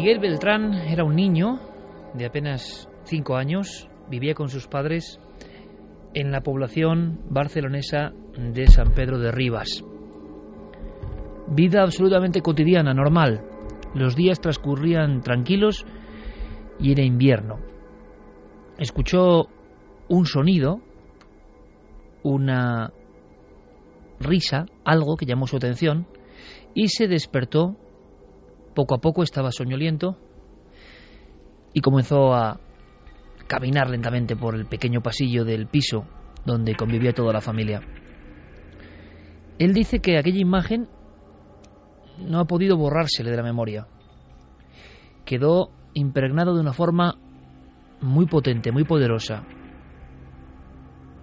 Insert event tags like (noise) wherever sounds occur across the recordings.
Miguel Beltrán era un niño de apenas cinco años, vivía con sus padres en la población barcelonesa de San Pedro de Rivas. Vida absolutamente cotidiana, normal. Los días transcurrían tranquilos y era invierno. Escuchó un sonido, una risa, algo que llamó su atención, y se despertó poco a poco estaba soñoliento y comenzó a caminar lentamente por el pequeño pasillo del piso donde convivía toda la familia. Él dice que aquella imagen no ha podido borrársele de la memoria. Quedó impregnado de una forma muy potente, muy poderosa,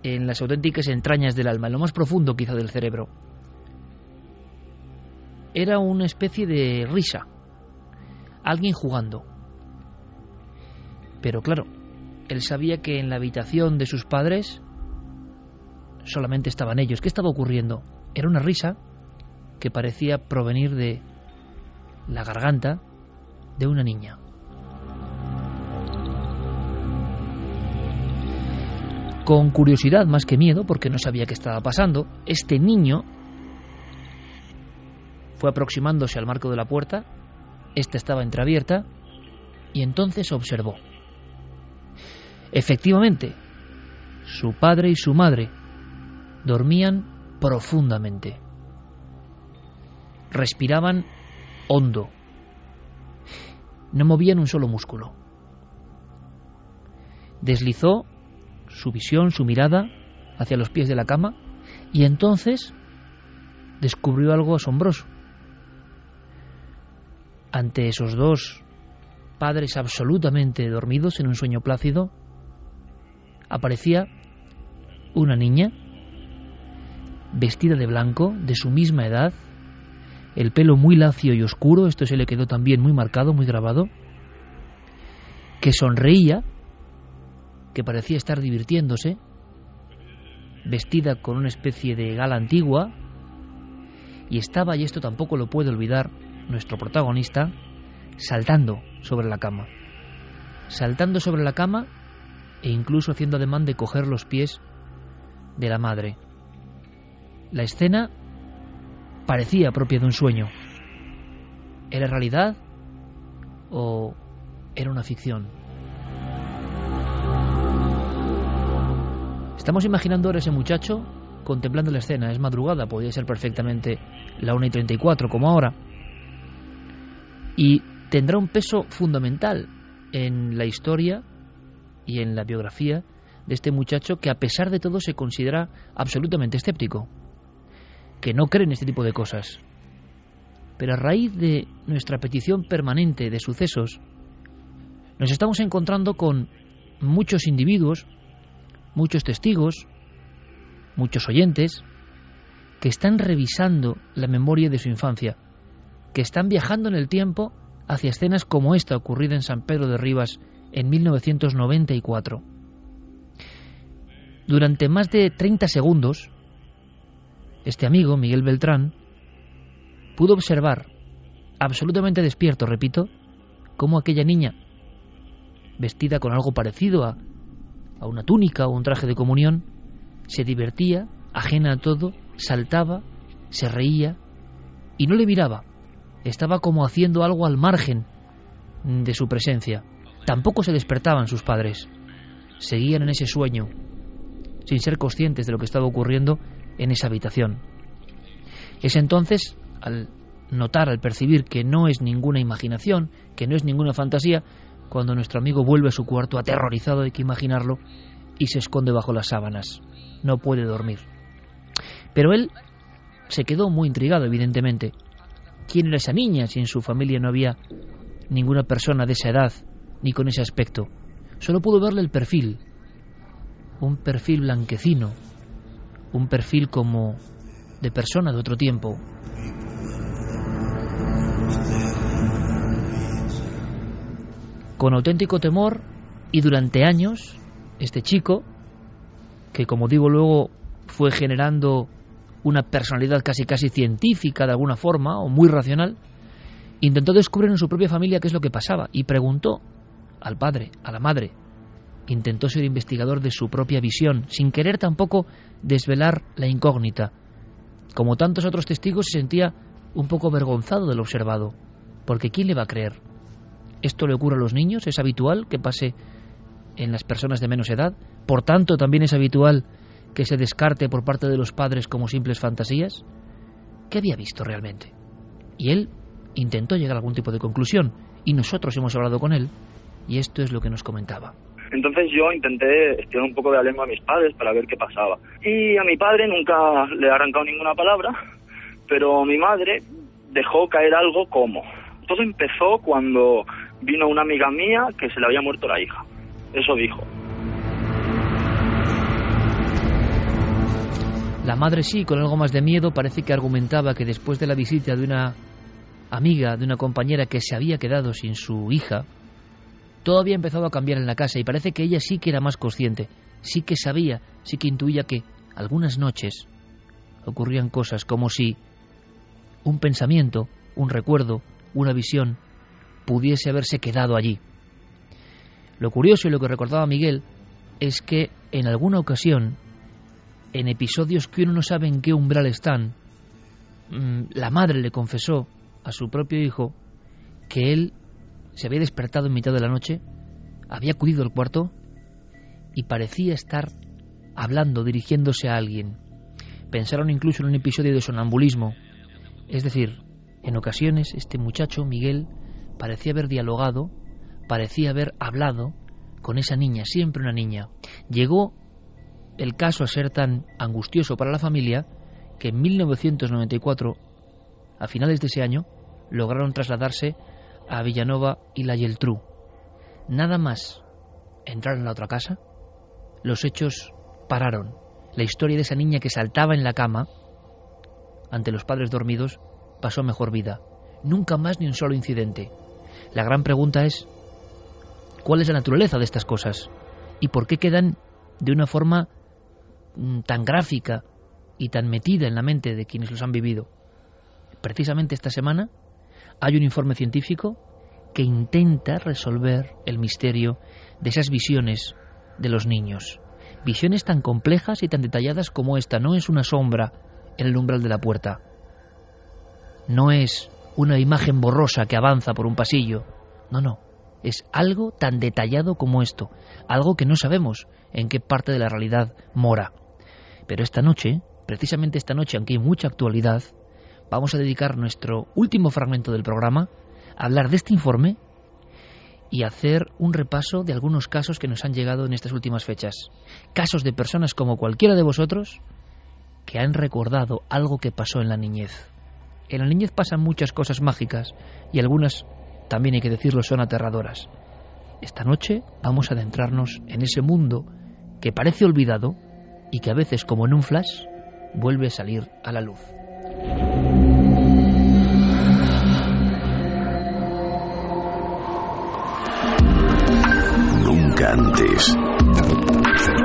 en las auténticas entrañas del alma, en lo más profundo quizá del cerebro. Era una especie de risa, alguien jugando. Pero claro, él sabía que en la habitación de sus padres solamente estaban ellos. ¿Qué estaba ocurriendo? Era una risa que parecía provenir de la garganta de una niña. Con curiosidad más que miedo, porque no sabía qué estaba pasando, este niño fue aproximándose al marco de la puerta esta estaba entreabierta y entonces observó. Efectivamente, su padre y su madre dormían profundamente. Respiraban hondo. No movían un solo músculo. Deslizó su visión, su mirada hacia los pies de la cama y entonces descubrió algo asombroso ante esos dos padres absolutamente dormidos en un sueño plácido, aparecía una niña vestida de blanco, de su misma edad, el pelo muy lacio y oscuro, esto se le quedó también muy marcado, muy grabado, que sonreía, que parecía estar divirtiéndose, vestida con una especie de gala antigua, y estaba, y esto tampoco lo puedo olvidar, nuestro protagonista, saltando sobre la cama. Saltando sobre la cama e incluso haciendo ademán de coger los pies de la madre. La escena parecía propia de un sueño. ¿Era realidad o era una ficción? Estamos imaginando ahora ese muchacho contemplando la escena. Es madrugada, podría ser perfectamente la 1 y 34 como ahora y tendrá un peso fundamental en la historia y en la biografía de este muchacho que a pesar de todo se considera absolutamente escéptico, que no cree en este tipo de cosas. Pero a raíz de nuestra petición permanente de sucesos, nos estamos encontrando con muchos individuos, muchos testigos, muchos oyentes, que están revisando la memoria de su infancia que están viajando en el tiempo hacia escenas como esta ocurrida en San Pedro de Rivas en 1994. Durante más de 30 segundos, este amigo, Miguel Beltrán, pudo observar, absolutamente despierto, repito, cómo aquella niña, vestida con algo parecido a, a una túnica o un traje de comunión, se divertía, ajena a todo, saltaba, se reía y no le miraba. Estaba como haciendo algo al margen de su presencia. Tampoco se despertaban sus padres. Seguían en ese sueño, sin ser conscientes de lo que estaba ocurriendo en esa habitación. Es entonces, al notar, al percibir que no es ninguna imaginación, que no es ninguna fantasía, cuando nuestro amigo vuelve a su cuarto aterrorizado, hay que imaginarlo, y se esconde bajo las sábanas. No puede dormir. Pero él se quedó muy intrigado, evidentemente. ¿Quién era esa niña si en su familia no había ninguna persona de esa edad ni con ese aspecto? Solo pudo verle el perfil. Un perfil blanquecino, un perfil como de persona de otro tiempo. Con auténtico temor y durante años, este chico, que como digo luego fue generando una personalidad casi casi científica de alguna forma o muy racional, intentó descubrir en su propia familia qué es lo que pasaba y preguntó al padre, a la madre, intentó ser investigador de su propia visión, sin querer tampoco desvelar la incógnita. Como tantos otros testigos, se sentía un poco avergonzado del observado, porque ¿quién le va a creer? ¿Esto le ocurre a los niños? ¿Es habitual que pase en las personas de menos edad? Por tanto, también es habitual que se descarte por parte de los padres como simples fantasías? ¿Qué había visto realmente? Y él intentó llegar a algún tipo de conclusión, y nosotros hemos hablado con él, y esto es lo que nos comentaba. Entonces yo intenté estirar un poco de la lengua a mis padres para ver qué pasaba. Y a mi padre nunca le he arrancado ninguna palabra, pero mi madre dejó caer algo como. Todo empezó cuando vino una amiga mía que se le había muerto la hija. Eso dijo. La madre sí, con algo más de miedo, parece que argumentaba que después de la visita de una amiga, de una compañera que se había quedado sin su hija, todo había empezado a cambiar en la casa y parece que ella sí que era más consciente, sí que sabía, sí que intuía que algunas noches ocurrían cosas como si un pensamiento, un recuerdo, una visión pudiese haberse quedado allí. Lo curioso y lo que recordaba Miguel es que en alguna ocasión, en episodios que uno no sabe en qué umbral están, mm, la madre le confesó a su propio hijo que él se había despertado en mitad de la noche, había acudido al cuarto y parecía estar hablando, dirigiéndose a alguien. Pensaron incluso en un episodio de sonambulismo. Es decir, en ocasiones este muchacho, Miguel, parecía haber dialogado, parecía haber hablado con esa niña, siempre una niña. Llegó el caso a ser tan angustioso para la familia que en 1994, a finales de ese año, lograron trasladarse a Villanova y la Yeltrú. Nada más entrar en la otra casa, los hechos pararon. La historia de esa niña que saltaba en la cama ante los padres dormidos pasó mejor vida. Nunca más ni un solo incidente. La gran pregunta es, ¿cuál es la naturaleza de estas cosas? ¿Y por qué quedan de una forma tan gráfica y tan metida en la mente de quienes los han vivido? Precisamente esta semana hay un informe científico que intenta resolver el misterio de esas visiones de los niños. Visiones tan complejas y tan detalladas como esta. No es una sombra en el umbral de la puerta. No es una imagen borrosa que avanza por un pasillo. No, no. Es algo tan detallado como esto. Algo que no sabemos en qué parte de la realidad mora. Pero esta noche, precisamente esta noche, aunque hay mucha actualidad, vamos a dedicar nuestro último fragmento del programa a hablar de este informe y hacer un repaso de algunos casos que nos han llegado en estas últimas fechas. Casos de personas como cualquiera de vosotros que han recordado algo que pasó en la niñez. En la niñez pasan muchas cosas mágicas y algunas, también hay que decirlo, son aterradoras. Esta noche vamos a adentrarnos en ese mundo que parece olvidado y que a veces, como en un flash, vuelve a salir a la luz. Nunca antes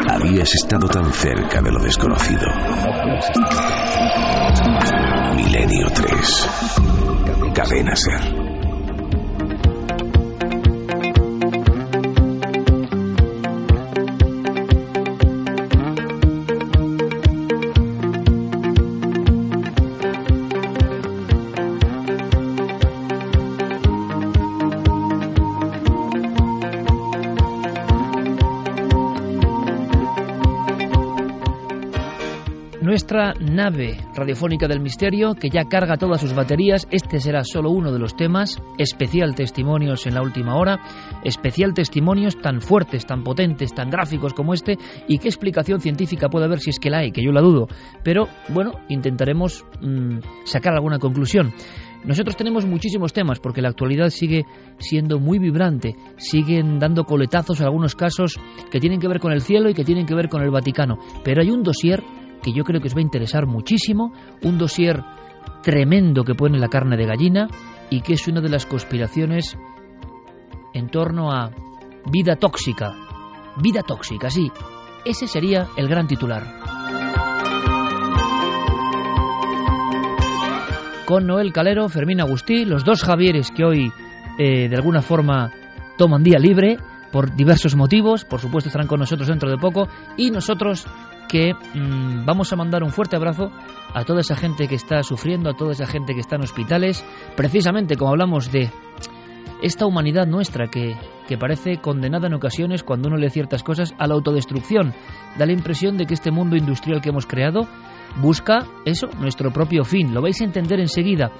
habías estado tan cerca de lo desconocido. Milenio 3. Cadena Ser. Nuestra nave radiofónica del misterio que ya carga todas sus baterías. Este será solo uno de los temas. Especial testimonios en la última hora. Especial testimonios tan fuertes, tan potentes, tan gráficos como este. ¿Y qué explicación científica puede haber si es que la hay? Que yo la dudo. Pero bueno, intentaremos mm, sacar alguna conclusión. Nosotros tenemos muchísimos temas porque la actualidad sigue siendo muy vibrante, siguen dando coletazos en algunos casos que tienen que ver con el cielo y que tienen que ver con el Vaticano, pero hay un dossier que yo creo que os va a interesar muchísimo, un dossier tremendo que pone la carne de gallina y que es una de las conspiraciones en torno a vida tóxica. Vida tóxica, sí. Ese sería el gran titular. Con Noel Calero, Fermín Agustí, los dos Javieres que hoy eh, de alguna forma toman día libre por diversos motivos, por supuesto estarán con nosotros dentro de poco, y nosotros que mm, vamos a mandar un fuerte abrazo a toda esa gente que está sufriendo, a toda esa gente que está en hospitales, precisamente como hablamos de esta humanidad nuestra que, que parece condenada en ocasiones cuando uno lee ciertas cosas a la autodestrucción. Da la impresión de que este mundo industrial que hemos creado busca eso, nuestro propio fin. Lo vais a entender enseguida.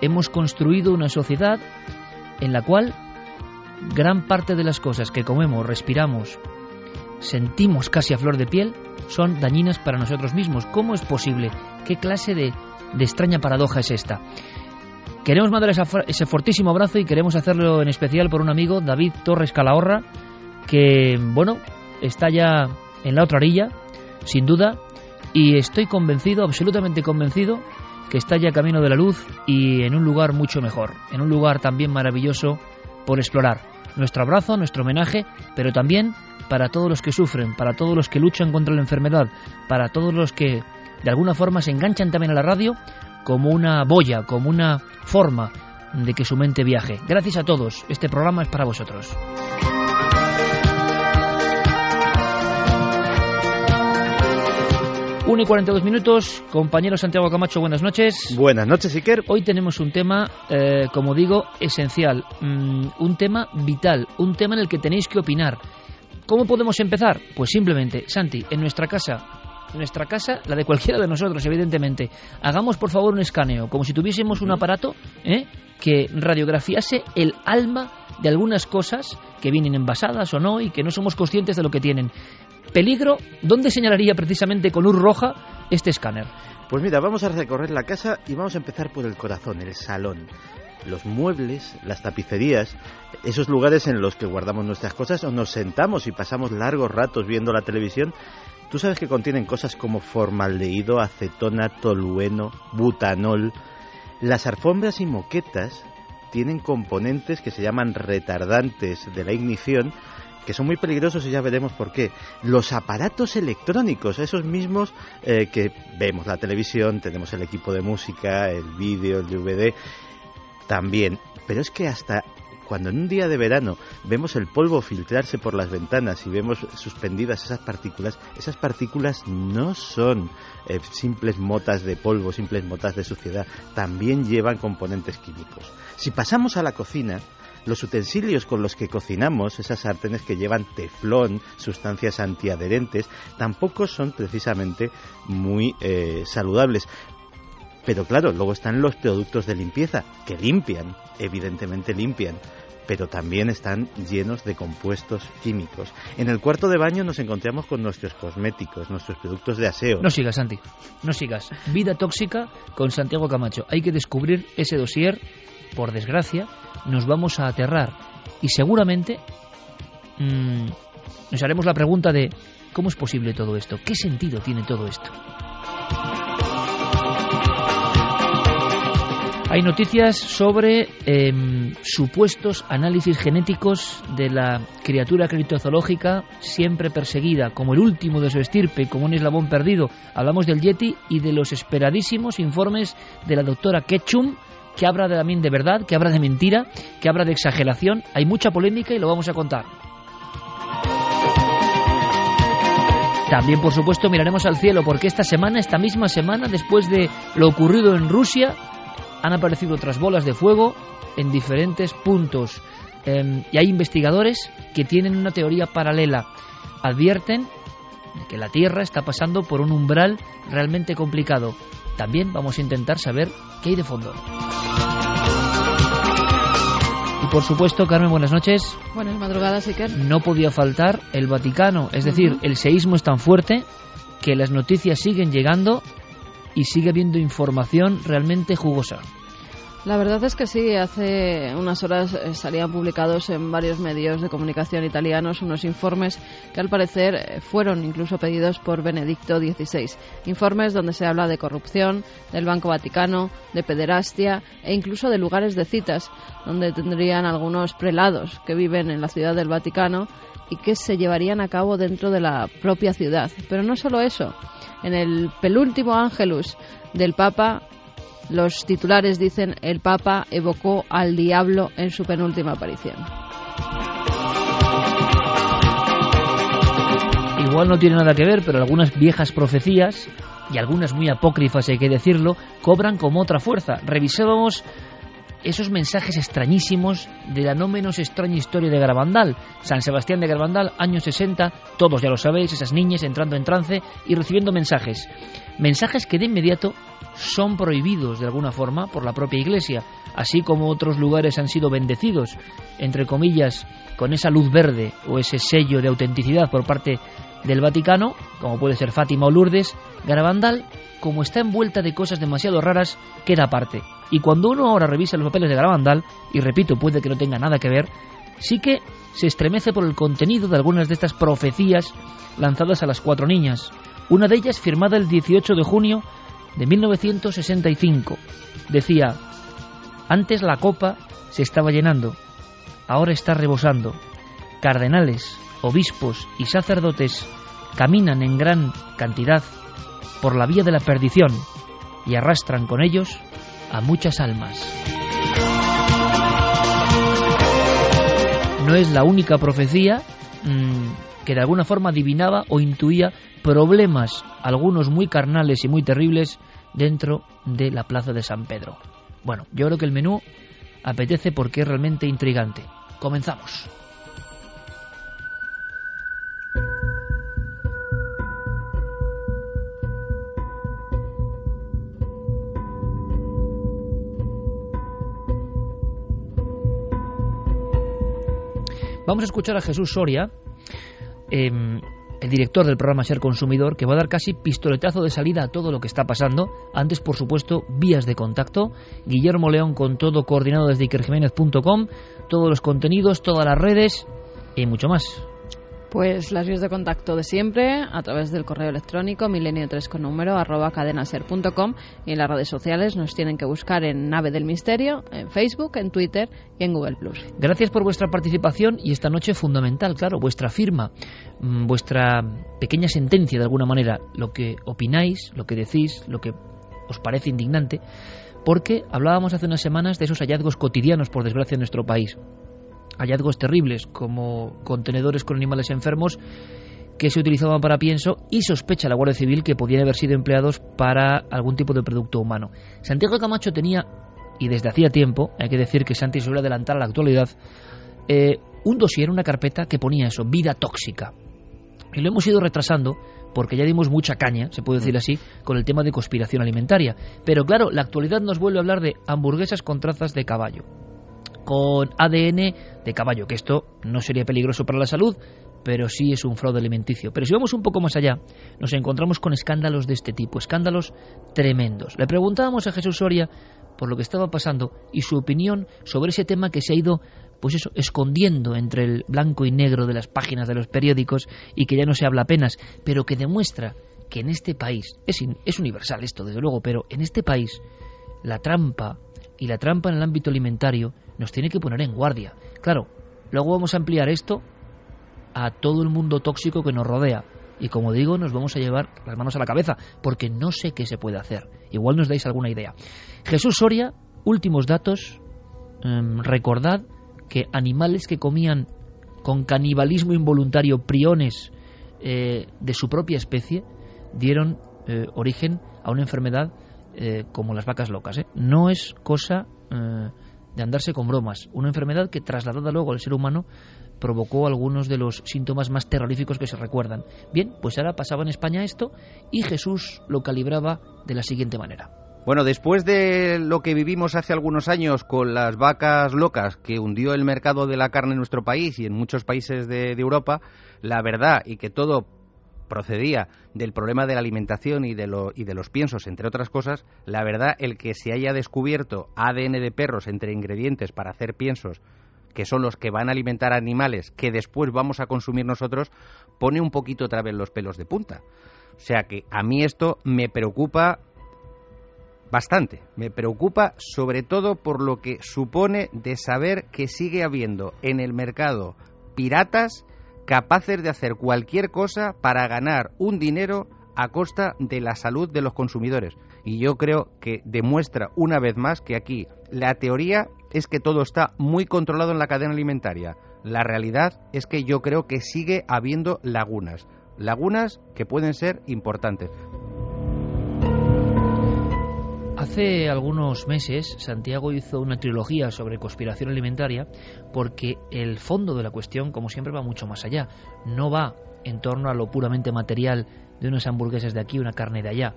Hemos construido una sociedad en la cual gran parte de las cosas que comemos, respiramos, sentimos casi a flor de piel son dañinas para nosotros mismos. ¿Cómo es posible? ¿Qué clase de, extraña paradoja es esta? Queremos mandar ese fortísimo abrazo y queremos hacerlo en especial por un amigo, David Torres Calahorra, que, bueno, está ya en la otra orilla, sin duda, y estoy convencido, absolutamente convencido, que está ya camino de la luz y en un lugar mucho mejor, en un lugar también maravilloso por explorar. Nuestro abrazo, nuestro homenaje, pero también para todos los que sufren, para todos los que luchan contra la enfermedad, para todos los que de alguna forma se enganchan también a la radio como una boya, como una forma de que su mente viaje. Gracias a todos, este programa es para vosotros. 1 y 42 minutos. Compañero Santiago Camacho, buenas noches. Buenas noches, Iker. Hoy tenemos un tema, eh, como digo, esencial. Mm, un tema vital. Un tema en el que tenéis que opinar. ¿Cómo podemos empezar? Pues simplemente, Santi, en nuestra casa, nuestra casa, la de cualquiera de nosotros, evidentemente, hagamos por favor un escaneo, como si tuviésemos un aparato ¿eh? que radiografiase el alma de algunas cosas que vienen envasadas o no y que no somos conscientes de lo que tienen. Peligro, ¿dónde señalaría precisamente con luz roja este escáner? Pues mira, vamos a recorrer la casa y vamos a empezar por el corazón, el salón los muebles, las tapicerías, esos lugares en los que guardamos nuestras cosas o nos sentamos y pasamos largos ratos viendo la televisión, tú sabes que contienen cosas como formaldehído, acetona, tolueno, butanol. Las alfombras y moquetas tienen componentes que se llaman retardantes de la ignición que son muy peligrosos y ya veremos por qué. Los aparatos electrónicos, esos mismos eh, que vemos la televisión, tenemos el equipo de música, el vídeo, el DVD, también. Pero es que hasta cuando en un día de verano vemos el polvo filtrarse por las ventanas y vemos suspendidas esas partículas, esas partículas no son eh, simples motas de polvo, simples motas de suciedad, también llevan componentes químicos. Si pasamos a la cocina, los utensilios con los que cocinamos, esas sartenes que llevan teflón, sustancias antiadherentes, tampoco son precisamente muy eh, saludables. Pero claro, luego están los productos de limpieza, que limpian, evidentemente limpian, pero también están llenos de compuestos químicos. En el cuarto de baño nos encontramos con nuestros cosméticos, nuestros productos de aseo. No sigas, Santi, no sigas. Vida tóxica con Santiago Camacho. Hay que descubrir ese dossier, por desgracia, nos vamos a aterrar y seguramente mmm, nos haremos la pregunta de ¿cómo es posible todo esto? ¿Qué sentido tiene todo esto? Hay noticias sobre em, supuestos análisis genéticos de la criatura criptozoológica siempre perseguida, como el último de su estirpe, como un eslabón perdido. Hablamos del Yeti y de los esperadísimos informes de la doctora Ketchum, que habla de, también de verdad, que habla de mentira, que habla de exageración. Hay mucha polémica y lo vamos a contar. También, por supuesto, miraremos al cielo, porque esta semana, esta misma semana, después de lo ocurrido en Rusia, han aparecido otras bolas de fuego en diferentes puntos. Em, y hay investigadores que tienen una teoría paralela. Advierten de que la Tierra está pasando por un umbral realmente complicado. También vamos a intentar saber qué hay de fondo. Y por supuesto, Carmen, buenas noches. Buenas madrugadas, Iker. No podía faltar el Vaticano. Es decir, el seísmo es tan fuerte que las noticias siguen llegando y sigue habiendo información realmente jugosa. La verdad es que sí, hace unas horas eh, salían publicados en varios medios de comunicación italianos unos informes que al parecer eh, fueron incluso pedidos por Benedicto XVI. Informes donde se habla de corrupción, del Banco Vaticano, de pederastia e incluso de lugares de citas, donde tendrían algunos prelados que viven en la ciudad del Vaticano y que se llevarían a cabo dentro de la propia ciudad. Pero no solo eso. En el penúltimo Ángelus del Papa los titulares dicen el Papa evocó al diablo en su penúltima aparición. Igual no tiene nada que ver, pero algunas viejas profecías, y algunas muy apócrifas hay que decirlo, cobran como otra fuerza. Revisábamos esos mensajes extrañísimos de la no menos extraña historia de Garabandal. San Sebastián de Garabandal, años 60, todos ya lo sabéis, esas niñas entrando en trance y recibiendo mensajes. Mensajes que de inmediato son prohibidos de alguna forma por la propia Iglesia, así como otros lugares han sido bendecidos, entre comillas, con esa luz verde o ese sello de autenticidad por parte del Vaticano, como puede ser Fátima o Lourdes, Garabandal, como está envuelta de cosas demasiado raras, queda aparte. Y cuando uno ahora revisa los papeles de Garabandal, y repito, puede que no tenga nada que ver, sí que se estremece por el contenido de algunas de estas profecías lanzadas a las cuatro niñas. Una de ellas firmada el 18 de junio de 1965. Decía, antes la copa se estaba llenando, ahora está rebosando. Cardenales, obispos y sacerdotes caminan en gran cantidad por la vía de la perdición y arrastran con ellos a muchas almas. No es la única profecía mm, que de alguna forma adivinaba o intuía problemas, algunos muy carnales y muy terribles, dentro de la plaza de San Pedro. Bueno, yo creo que el menú apetece porque es realmente intrigante. Comenzamos. Vamos a escuchar a Jesús Soria, em, el director del programa Ser Consumidor, que va a dar casi pistoletazo de salida a todo lo que está pasando. Antes, por supuesto, vías de contacto. Guillermo León con todo coordinado desde ikerjiménez.com, todos los contenidos, todas las redes y mucho más. Pues las vías de contacto de siempre a través del correo electrónico milenio3 con número arroba cadenaser.com y en las redes sociales nos tienen que buscar en Nave del Misterio, en Facebook, en Twitter y en Google Plus. Gracias por vuestra participación y esta noche fundamental, claro, vuestra firma, mm, vuestra pequeña sentencia de alguna manera, lo que opináis, lo que decís, lo que os parece indignante, porque hablábamos hace unas semanas de esos hallazgos cotidianos, por desgracia, en nuestro país hallazgos terribles como contenedores con animales enfermos que se utilizaban para pienso y sospecha la Guardia Civil que podían haber sido empleados para algún tipo de producto humano. Santiago Camacho tenía, y desde hacía tiempo, hay que decir que Santi suele adelantar a la actualidad, eh, un dossier, una carpeta que ponía eso, vida tóxica. Y lo hemos ido retrasando porque ya dimos mucha caña, se puede decir así, con el tema de conspiración alimentaria. Pero claro, la actualidad nos vuelve a hablar de hamburguesas con trazas de caballo con ADN de caballo, que esto no sería peligroso para la salud, pero sí es un fraude alimenticio. Pero si vamos un poco más allá, nos encontramos con escándalos de este tipo, escándalos tremendos. Le preguntábamos a Jesús Soria por lo que estaba pasando y su opinión sobre ese tema que se ha ido pues eso, escondiendo entre el blanco y negro de las páginas de los periódicos y que ya no se habla apenas, pero que demuestra que en este país, es, es universal esto desde luego, pero en este país la trampa, y la trampa en el ámbito alimentario nos tiene que poner en guardia. Claro, luego vamos a ampliar esto a todo el mundo tóxico que nos rodea. Y como digo, nos vamos a llevar las manos a la cabeza, porque no sé qué se puede hacer. Igual nos dais alguna idea. Jesús Soria, últimos datos. Em, recordad que animales que comían con canibalismo involuntario priones eh, de su propia especie dieron eh, origen a una enfermedad eh, como las vacas locas. No es cosa de andarse con bromas. Una enfermedad que trasladada luego al ser humano provocó algunos de los síntomas más terroríficos que se recuerdan. Bien, pues ahora pasaba en España esto y Jesús lo calibraba de la siguiente manera. Bueno, después de lo que vivimos hace algunos años con las vacas locas que hundió el mercado de la carne en nuestro país y en muchos países de Europa, la verdad y que todo procedía del problema de la alimentación y de, lo, y de los piensos, entre otras cosas, la verdad, el que se haya descubierto ADN de perros entre ingredientes para hacer piensos que son los que van a alimentar animales que después vamos a consumir nosotros, pone un poquito otra vez los pelos de punta. O sea que a mí esto me preocupa bastante. Me preocupa sobre todo por lo que supone de saber que sigue habiendo en el mercado piratas capaces de hacer cualquier cosa para ganar un dinero a costa de la salud de los consumidores. Y yo creo que demuestra una vez más que aquí la teoría es que todo está muy controlado en la cadena alimentaria. La realidad es que yo creo que sigue habiendo lagunas. Lagunas que pueden ser importantes. Hace algunos meses Santiago hizo una trilogía sobre conspiración alimentaria porque el fondo de la cuestión, como siempre, va mucho más allá. No va en torno a lo puramente material de unas hamburguesas de aquí, una carne de allá.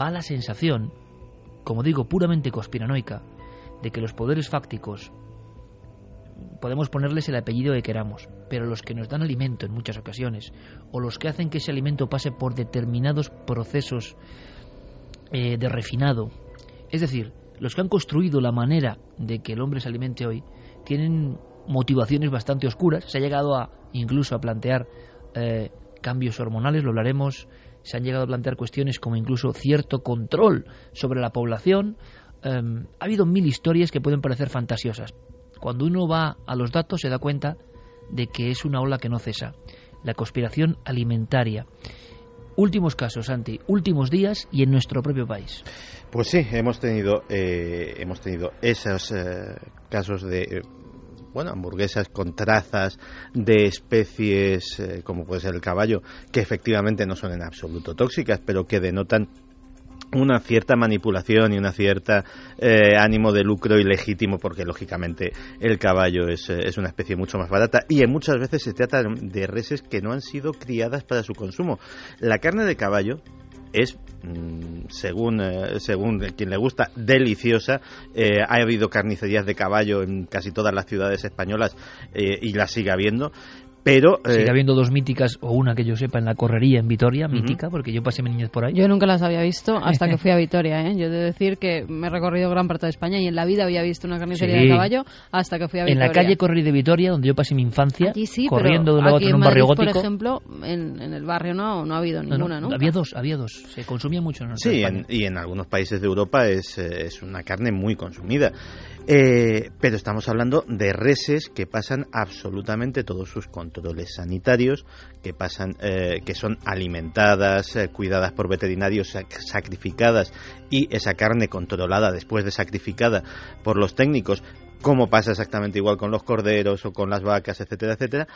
Va la sensación, como digo, puramente conspiranoica, de que los poderes fácticos podemos ponerles el apellido que queramos, pero los que nos dan alimento en muchas ocasiones, o los que hacen que ese alimento pase por determinados procesos eh, de refinado, es decir, los que han construido la manera de que el hombre se alimente hoy, tienen motivaciones bastante oscuras. Se ha llegado a incluso a plantear eh, cambios hormonales, lo hablaremos. Se han llegado a plantear cuestiones como incluso cierto control sobre la población. Em, ha habido mil historias que pueden parecer fantasiosas. Cuando uno va a los datos se da cuenta de que es una ola que no cesa. La conspiración alimentaria. Últimos casos, Santi, últimos días y en nuestro propio país. Pues sí, hemos tenido, eh, hemos tenido esos eh, casos de eh, bueno, hamburguesas con trazas de especies como puede ser el caballo, que efectivamente no son en absoluto tóxicas, pero que denotan una cierta manipulación y una cierta eh, ánimo de lucro ilegítimo porque lógicamente el caballo es, eh, es, una especie mucho más barata. Y en muchas veces se trata de reses que no han sido criadas para su consumo. La carne de caballo es mm, según eh, según quien le gusta deliciosa. Ha habido carnicerías de caballo en casi todas las ciudades españolas y las sigue habiendo pero sigue eh, habiendo dos míticas o una que yo sepa en la correría en Vitoria mítica porque yo pasé mi niñez por ahí. Yo nunca las había visto hasta que fui a (laughs) Vitoria ¿eh? yo he de decir que me he recorrido gran parte de España y en la vida había visto una carnicería de caballo hasta que fui a Vitoria en la calle Correrí de Vitoria donde yo pasé mi infancia corriendo de un lado a otro en un barrio gótico por ejemplo en, el barrio no, no ha habido ninguna no, había dos había dos. Se consumía mucho en sí y en algunos países de Europa es, eh, es una carne muy consumida eh, pero estamos hablando de reses que pasan absolutamente todos sus controles sanitarios, que pasan, eh, que son alimentadas, eh, cuidadas por veterinarios, sacrificadas y esa carne controlada después de sacrificada por los técnicos, como pasa exactamente igual con los corderos o con las vacas, etcétera, etcétera.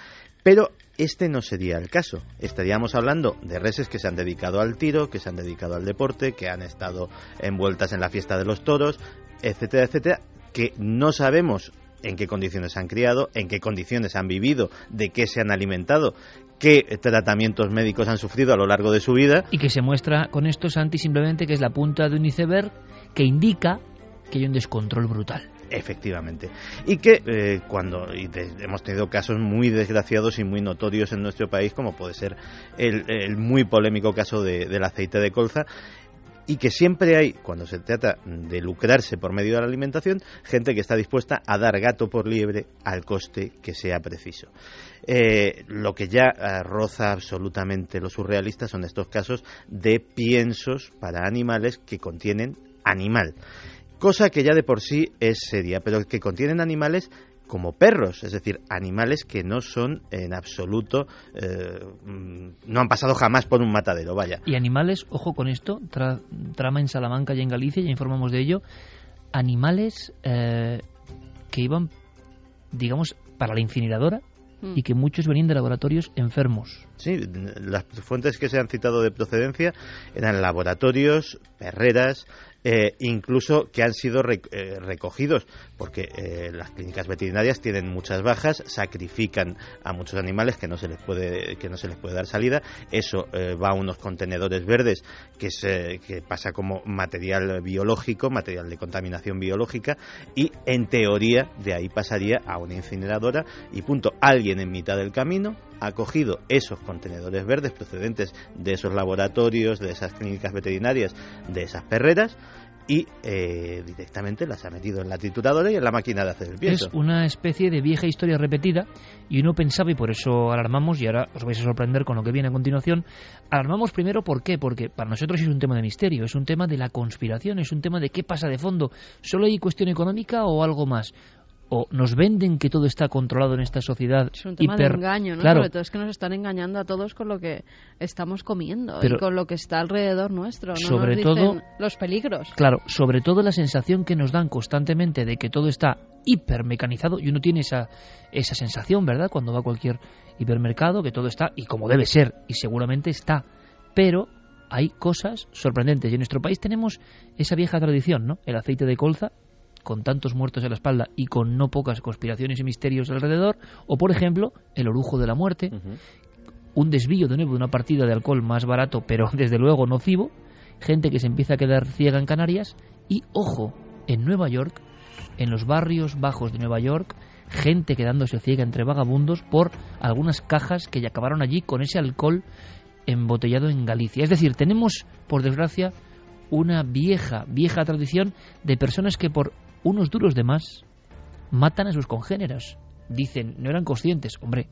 Pero este no sería el caso. Estaríamos hablando de reses que se han dedicado al tiro, que se han dedicado al deporte, que han estado envueltas en la fiesta de los toros, etcétera, etcétera, que no sabemos en qué condiciones han criado, en qué condiciones han vivido, de qué se han alimentado, qué tratamientos médicos han sufrido a lo largo de su vida. Y que se muestra con esto, Santi, simplemente que es la punta de un iceberg que indica que hay un descontrol brutal. Efectivamente. Y que eh, cuando hemos tenido casos muy desgraciados y muy notorios en nuestro país, como puede ser el, muy polémico caso del aceite de colza, y que siempre hay, cuando se trata de lucrarse por medio de la alimentación, gente que está dispuesta a dar gato por liebre al coste que sea preciso. Eh, lo que ya eh, roza absolutamente lo surrealista son estos casos de piensos para animales que contienen animal. cosa que ya de por sí es seria, pero que contienen animales como perros, es decir, animales que no son en absoluto, eh, mm, no han pasado jamás por un matadero, vaya. Y animales, ojo con esto, trama en Salamanca y en Galicia, ya informamos de ello, animales eh, que iban, digamos, para la incineradora mm. y que muchos venían de laboratorios enfermos. Sí, las fuentes que se han citado de procedencia eran laboratorios, perreras, eh, incluso que han sido eh, recogidos, porque eh, las clínicas veterinarias tienen muchas bajas, sacrifican a muchos animales que no se les puede, que no se les puede dar salida. Eso va a unos contenedores verdes que, se, que pasa como material biológico, material de contaminación biológica, y en teoría de ahí pasaría a una incineradora y punto. Alguien en mitad del camino ha cogido esos contenedores verdes procedentes de esos laboratorios, de esas clínicas veterinarias, de esas perreras, y eh, directamente las ha metido en la trituradora y en la máquina de hacer el pienso. Es una especie de vieja historia repetida y uno pensaba, y por eso alarmamos, y ahora os vais a sorprender con lo que viene a continuación, alarmamos primero, ¿por qué? Porque para nosotros es un tema de misterio, es un tema de la conspiración, es un tema de qué pasa de fondo. ¿Solo hay cuestión económica o algo más? O nos venden que todo está controlado en esta sociedad. Es un tema de engaño, ¿no? Claro. Sobre todo es que nos están engañando a todos con lo que estamos comiendo y con lo que está alrededor nuestro. ¿no? Sobre todo los peligros. Claro, sobre todo la sensación que nos dan constantemente de que todo está hipermecanizado y uno tiene esa, esa sensación, ¿verdad? Cuando va a cualquier hipermercado, que todo está, y como debe ser, y seguramente está. Pero hay cosas sorprendentes. Y en nuestro país tenemos esa vieja tradición, ¿no? El aceite de colza con tantos muertos en la espalda y con no pocas conspiraciones y misterios alrededor, o por ejemplo, el orujo de la muerte, un desvío de nuevo de una partida de alcohol más barato, pero (laughs) desde luego nocivo, gente que se empieza a quedar ciega en Canarias, y ojo, en Nueva York, en los barrios bajos de Nueva York, gente quedándose ciega entre vagabundos por algunas cajas que ya acabaron allí con ese alcohol embotellado en Galicia. Es decir, tenemos, por desgracia, una vieja, vieja tradición de personas que por unos duros de más matan a sus congéneros. Dicen, no eran conscientes. Hombre,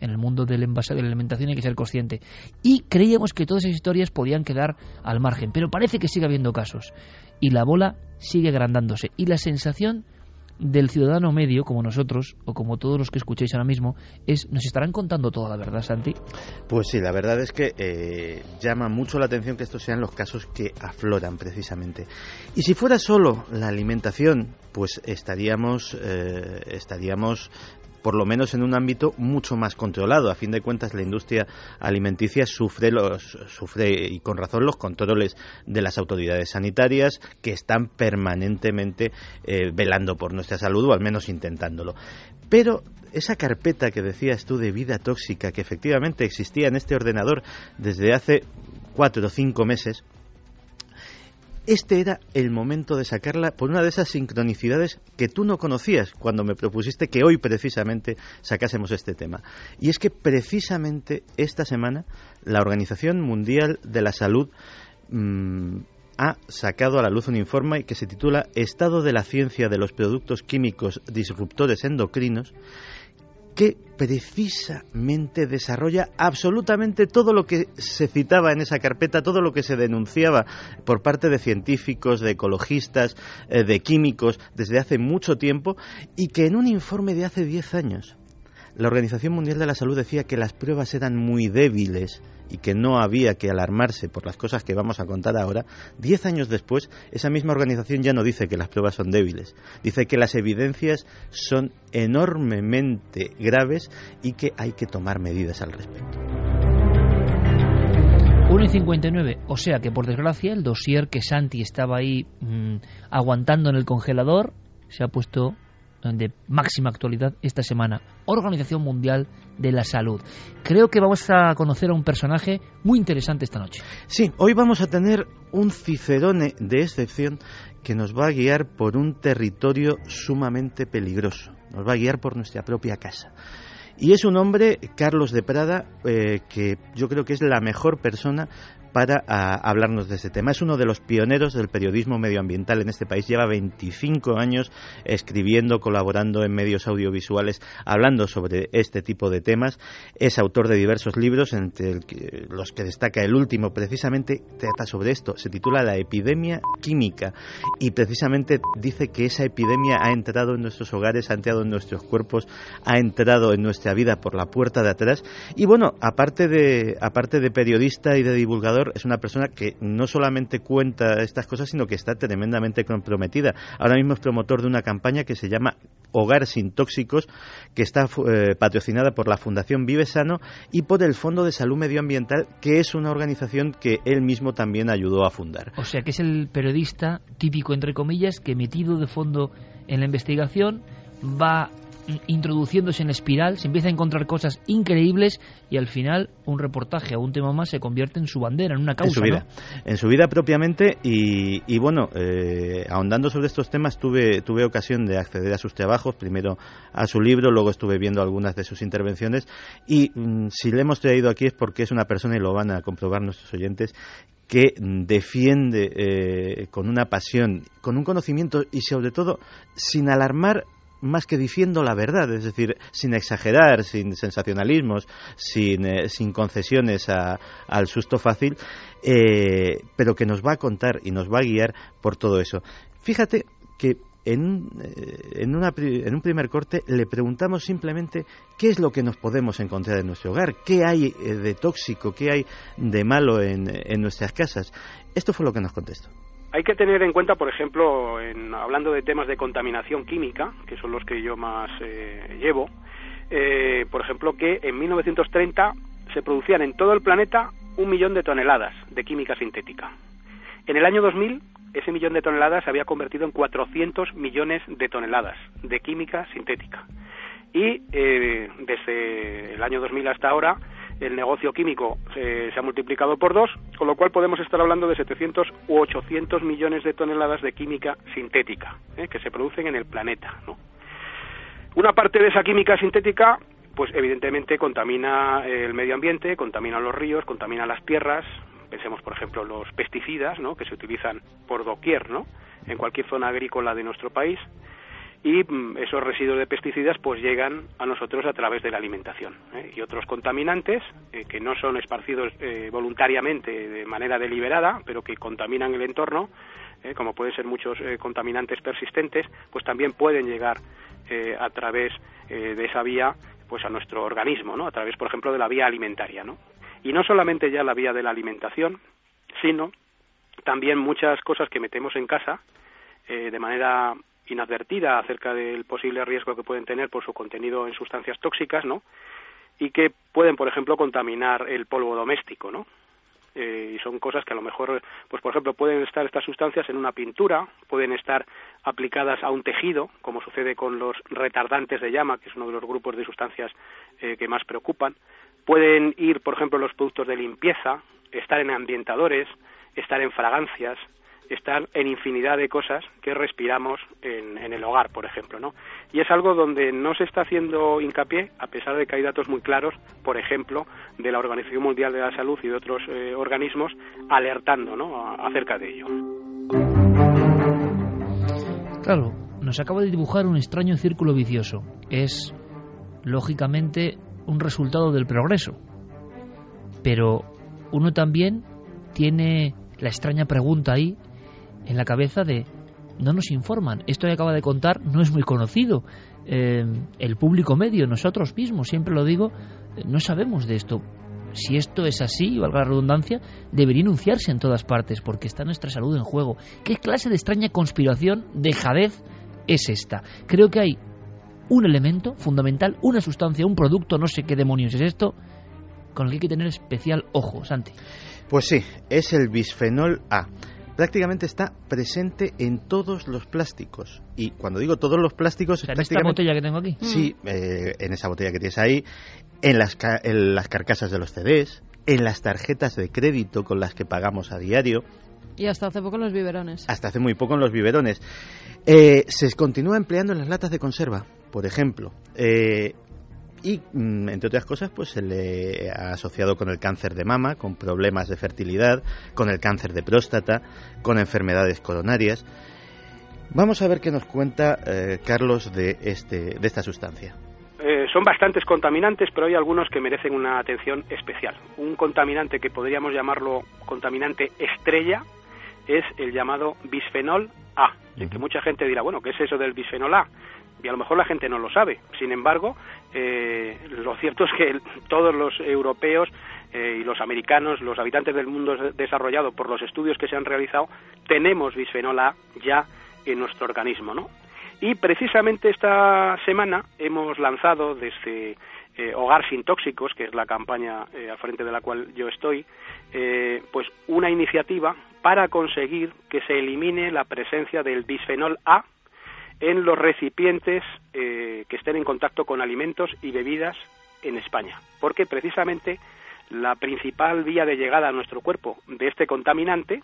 en el mundo del envase de la alimentación hay que ser consciente. Y creíamos que todas esas historias podían quedar al margen, pero parece que sigue habiendo casos. Y la bola sigue agrandándose. Y la sensación del ciudadano medio, como nosotros, o como todos los que escucháis ahora mismo, es, ¿nos estarán contando toda la verdad, Santi? Pues sí, la verdad es que eh, llama mucho la atención que estos sean los casos que afloran precisamente. Y si fuera solo la alimentación, pues estaríamos, eh, estaríamos por lo menos en un ámbito mucho más controlado. A fin de cuentas, la industria alimenticia sufre, los, sufre y con razón los controles de las autoridades sanitarias que están permanentemente eh, velando por nuestra salud o al menos intentándolo. Pero esa carpeta que decías tú de vida tóxica que efectivamente existía en este ordenador desde hace cuatro o cinco meses, este era el momento de sacarla por una de esas sincronicidades que tú no conocías cuando me propusiste que hoy precisamente sacásemos este tema. Y es que precisamente esta semana la Organización Mundial de la Salud mm, ha sacado a la luz un informe que se titula Estado de la ciencia de los productos químicos disruptores endocrinos que precisamente desarrolla absolutamente todo lo que se citaba en esa carpeta, todo lo que se denunciaba por parte de científicos, de ecologistas, eh, de químicos desde hace mucho tiempo y que en un informe de hace 10 años la Organización Mundial de la Salud decía que las pruebas eran muy débiles y que no había que alarmarse por las cosas que vamos a contar ahora, diez años después, esa misma organización ya no dice que las pruebas son débiles, dice que las evidencias son enormemente graves y que hay que tomar medidas al respecto. 1 y 59, o sea que por desgracia el dossier que Santi estaba ahí mm, aguantando en el congelador se ha puesto de máxima actualidad esta semana, Organización Mundial de la Salud. Creo que vamos a conocer a un personaje muy interesante esta noche. Sí, hoy vamos a tener un cicerone de excepción que nos va a guiar por un territorio sumamente peligroso, nos va a guiar por nuestra propia casa. Y es un hombre, Carlos de Prada, eh, que yo creo que es la mejor persona para hablarnos de este tema. Es uno de los pioneros del periodismo medioambiental en este país. Lleva 25 años escribiendo, colaborando en medios audiovisuales, hablando sobre este tipo de temas. Es autor de diversos libros, entre los que destaca el último, precisamente trata sobre esto. Se titula La epidemia química y precisamente dice que esa epidemia ha entrado en nuestros hogares, ha entrado en nuestros cuerpos, ha entrado en nuestra vida por la puerta de atrás. Y bueno, aparte de, aparte de periodista y de divulgador, es una persona que no solamente cuenta estas cosas, sino que está tremendamente comprometida. Ahora mismo es promotor de una campaña que se llama Hogar sin Tóxicos, que está eh, patrocinada por la Fundación Vive Sano y por el Fondo de Salud Medioambiental, que es una organización que él mismo también ayudó a fundar. O sea que es el periodista típico, entre comillas, que metido de fondo en la investigación va introduciéndose en espiral, se empieza a encontrar cosas increíbles y al final un reportaje o un tema más se convierte en su bandera, en una causa. En su vida, en su vida propiamente y, bueno, eh, ahondando sobre estos temas tuve, tuve ocasión de acceder a sus trabajos, primero a su libro, luego estuve viendo algunas de sus intervenciones y mm, si le hemos traído aquí es porque es una persona y lo van a comprobar nuestros oyentes que defiende eh, con una pasión, con un conocimiento y sobre todo sin alarmar más que diciendo la verdad, es decir, sin exagerar, sin sensacionalismos, sin, eh, sin concesiones al susto fácil, eh, pero que nos va a contar y nos va a guiar por todo eso. Fíjate que en, eh, en, una, en, un primer corte le preguntamos simplemente qué es lo que nos podemos encontrar en nuestro hogar, qué hay de tóxico, qué hay de malo en, en nuestras casas. Esto fue lo que nos contestó. Hay que tener en cuenta, por ejemplo, en, hablando de temas de contaminación química, que son los que yo más eh, llevo, eh, por ejemplo, que en 1930 se producían en todo el planeta un millón de toneladas de química sintética. En el año 2000, ese millón de toneladas se había convertido en 400 millones de toneladas de química sintética. Y eh, desde el año 2000 hasta ahora, el negocio químico se, ha multiplicado por dos, con lo cual podemos estar hablando de 700 u 800 millones de toneladas de química sintética ¿eh? que se producen en el planeta. Una parte de esa química sintética, pues evidentemente contamina el medio ambiente, contamina los ríos, contamina las tierras. Pensemos, por ejemplo, los pesticidas, ¿no? que se utilizan por doquier, ¿no? en cualquier zona agrícola de nuestro país y mm, esos residuos de pesticidas pues llegan a nosotros a través de la alimentación ¿eh? y otros contaminantes eh, que no son esparcidos eh, voluntariamente de manera deliberada pero que contaminan el entorno como pueden ser muchos contaminantes persistentes pues también pueden llegar a través de esa vía pues a nuestro organismo no a través por ejemplo de la vía alimentaria no y no solamente ya la vía de la alimentación sino también muchas cosas que metemos en casa de manera inadvertida acerca del posible riesgo que pueden tener por su contenido en sustancias tóxicas, ¿no? Y que pueden, por ejemplo, contaminar el polvo doméstico, ¿no? Eh, y son cosas que a lo mejor, pues por ejemplo, pueden estar estas sustancias en una pintura, pueden estar aplicadas a un tejido, como sucede con los retardantes de llama, que es uno de los grupos de sustancias eh, que más preocupan. Pueden ir, por ejemplo, los productos de limpieza, estar en ambientadores, estar en fragancias, están en infinidad de cosas que respiramos en, el hogar, por ejemplo, ¿no? Y es algo donde no se está haciendo hincapié, a pesar de que hay datos muy claros, por ejemplo, de la Organización Mundial de la Salud y de otros eh, organismos alertando, ¿no? acerca de ello. Claro, nos acaba de dibujar un extraño círculo vicioso. Es, lógicamente, un resultado del progreso. Pero uno también tiene la extraña pregunta ahí en la cabeza de no nos informan. Esto que acaba de contar no es muy conocido. Eh, el público medio, nosotros mismos, siempre lo digo, no sabemos de esto. Si esto es así, valga la redundancia, debería anunciarse en todas partes, porque está nuestra salud en juego. ¿Qué clase de extraña conspiración de jadez es esta? Creo que hay un elemento fundamental, una sustancia, un producto, no sé qué demonios es esto, con el que hay que tener especial ojo, Santi. Pues sí, es el bisfenol A prácticamente está presente en todos los plásticos. Y cuando digo todos los plásticos... ¿En esta botella que tengo aquí? Sí, eh, en esa botella que tienes ahí, en las, en las carcasas de los CDs, en las tarjetas de crédito con las que pagamos a diario. Y hasta hace poco en los biberones. Hasta hace muy poco en los biberones. Eh, se continúa empleando en las latas de conserva, por ejemplo. Eh, y, mm, entre otras cosas, pues se le ha asociado con el cáncer de mama, con problemas de fertilidad, con el cáncer de próstata, con enfermedades coronarias. Vamos a ver qué nos cuenta eh, Carlos de, este, de esta sustancia. Eh, son bastantes contaminantes, pero hay algunos que merecen una atención especial. Un contaminante que podríamos llamarlo contaminante estrella es el llamado bisfenol A, en que mucha gente dirá, bueno, ¿qué es eso del bisfenol A? Y a lo mejor la gente no lo sabe. Sin embargo, eh, lo cierto es que todos los europeos y los americanos, los habitantes del mundo desarrollado, por los estudios que se han realizado, tenemos bisfenol A ya en nuestro organismo, ¿no? Y precisamente esta semana hemos lanzado desde eh, Hogar sin Tóxicos, que es la campaña eh, al frente de la cual yo estoy, eh, pues una iniciativa para conseguir que se elimine la presencia del bisfenol A en los recipientes que estén en contacto con alimentos y bebidas en España. Porque precisamente la principal vía de llegada a nuestro cuerpo de este contaminante,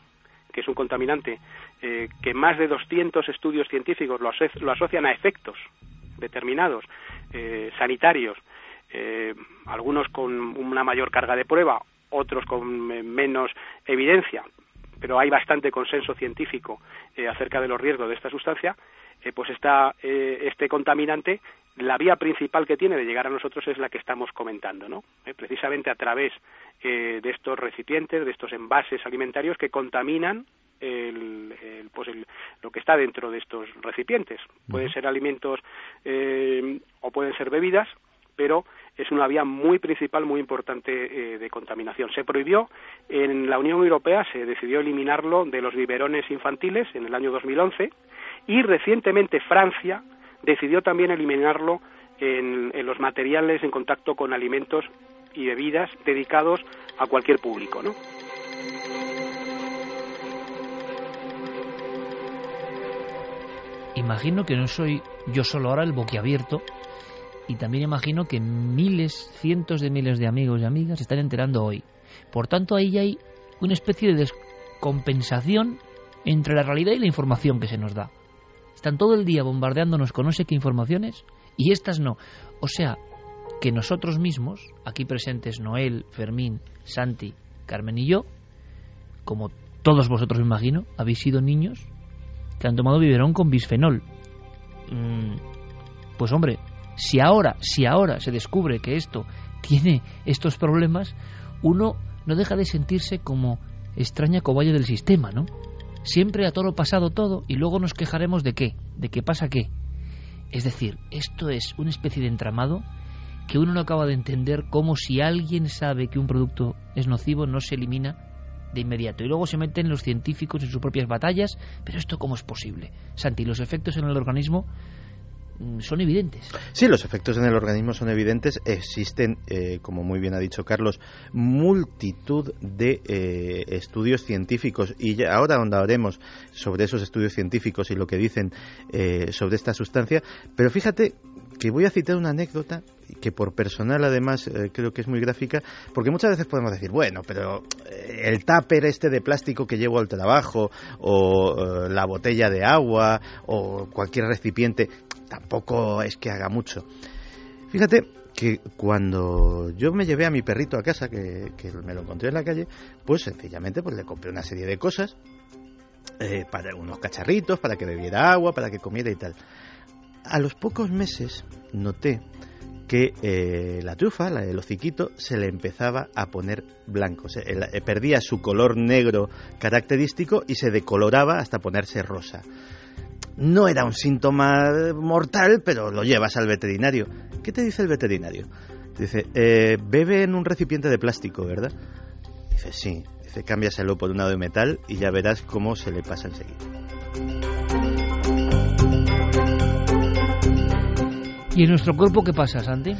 que es un contaminante eh, que más de 200 estudios científicos lo, asocian a efectos determinados eh, sanitarios, eh, algunos con una mayor carga de prueba, otros con menos evidencia, pero hay bastante consenso científico acerca de los riesgos de esta sustancia, pues está este contaminante la vía principal que tiene de llegar a nosotros es la que estamos comentando, ¿no? precisamente a través de estos recipientes, de estos envases alimentarios que contaminan el, pues lo que está dentro de estos recipientes. Pueden ser alimentos eh, o pueden ser bebidas, pero es una vía muy principal, muy importante eh, de contaminación. Se prohibió en la Unión Europea, se decidió eliminarlo de los biberones infantiles en el año 2011 y recientemente Francia decidió también eliminarlo en, los materiales en contacto con alimentos y bebidas dedicados a cualquier público, ¿no? imagino que no soy yo solo ahora el boquiabierto y también imagino que miles, cientos de miles de amigos y amigas se están enterando hoy. Por tanto, ahí hay una especie de descompensación entre la realidad y la información que se nos da. Están todo el día bombardeándonos con no sé qué informaciones y estas no. O sea, que nosotros mismos, aquí presentes Noel, Fermín, Santi, Carmen y yo, como todos vosotros me imagino, habéis sido niños que han tomado biberón con bisfenol. Mm, pues hombre, si ahora, si ahora se descubre que esto tiene estos problemas, uno no deja de sentirse como extraña cobaya del sistema, ¿no? Siempre a todo pasado todo y luego nos quejaremos de qué, de qué pasa qué. Es decir, esto es una especie de entramado que uno no acaba de entender como si alguien sabe que un producto es nocivo no se elimina de inmediato. Y luego se meten los científicos en sus propias batallas. Pero esto cómo es posible? Santi, los efectos en el organismo son evidentes. Sí, los efectos en el organismo son evidentes. Existen, eh, como muy bien ha dicho Carlos, multitud de eh, estudios científicos y ya ahora ahondaremos sobre esos estudios científicos y lo que dicen eh, sobre esta sustancia. Pero fíjate que voy a citar una anécdota que por personal además eh, creo que es muy gráfica, porque muchas veces podemos decir, bueno, pero eh, el tupper este de plástico que llevo al trabajo, o la botella de agua, o cualquier recipiente, tampoco es que haga mucho. Fíjate que cuando yo me llevé a mi perrito a casa, que, me lo encontré en la calle, pues sencillamente pues le compré una serie de cosas, para unos cacharritos, para que bebiera agua, para que comiera y tal. A los pocos meses noté que eh, la trufa, la, el hociquito, se le empezaba a poner blanco. Eh, perdía su color negro característico y se decoloraba hasta ponerse rosa. No era un síntoma mortal, pero lo llevas al veterinario. ¿Qué te dice el veterinario? Dice, eh, bebe en un recipiente de plástico, ¿verdad? Dice, sí. Dice, cámbiaselo por un lado de metal y ya verás cómo se le pasa enseguida. ¿Y en nuestro cuerpo qué pasa, Santi?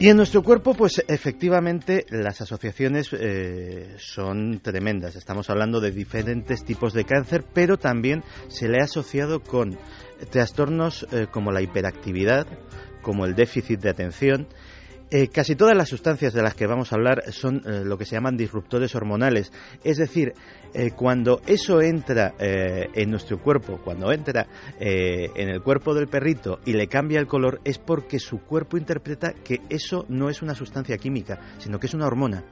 Y en nuestro cuerpo, pues efectivamente las asociaciones eh, son tremendas. Estamos hablando de diferentes tipos de cáncer, pero también se le ha asociado con trastornos eh, como la hiperactividad, como el déficit de atención Eh, casi todas las sustancias de las que vamos a hablar son eh, lo que se llaman disruptores hormonales. Es decir, eh, cuando eso entra en nuestro cuerpo, cuando entra en el cuerpo del perrito y le cambia el color, es porque su cuerpo interpreta que eso no es una sustancia química, sino que es una hormona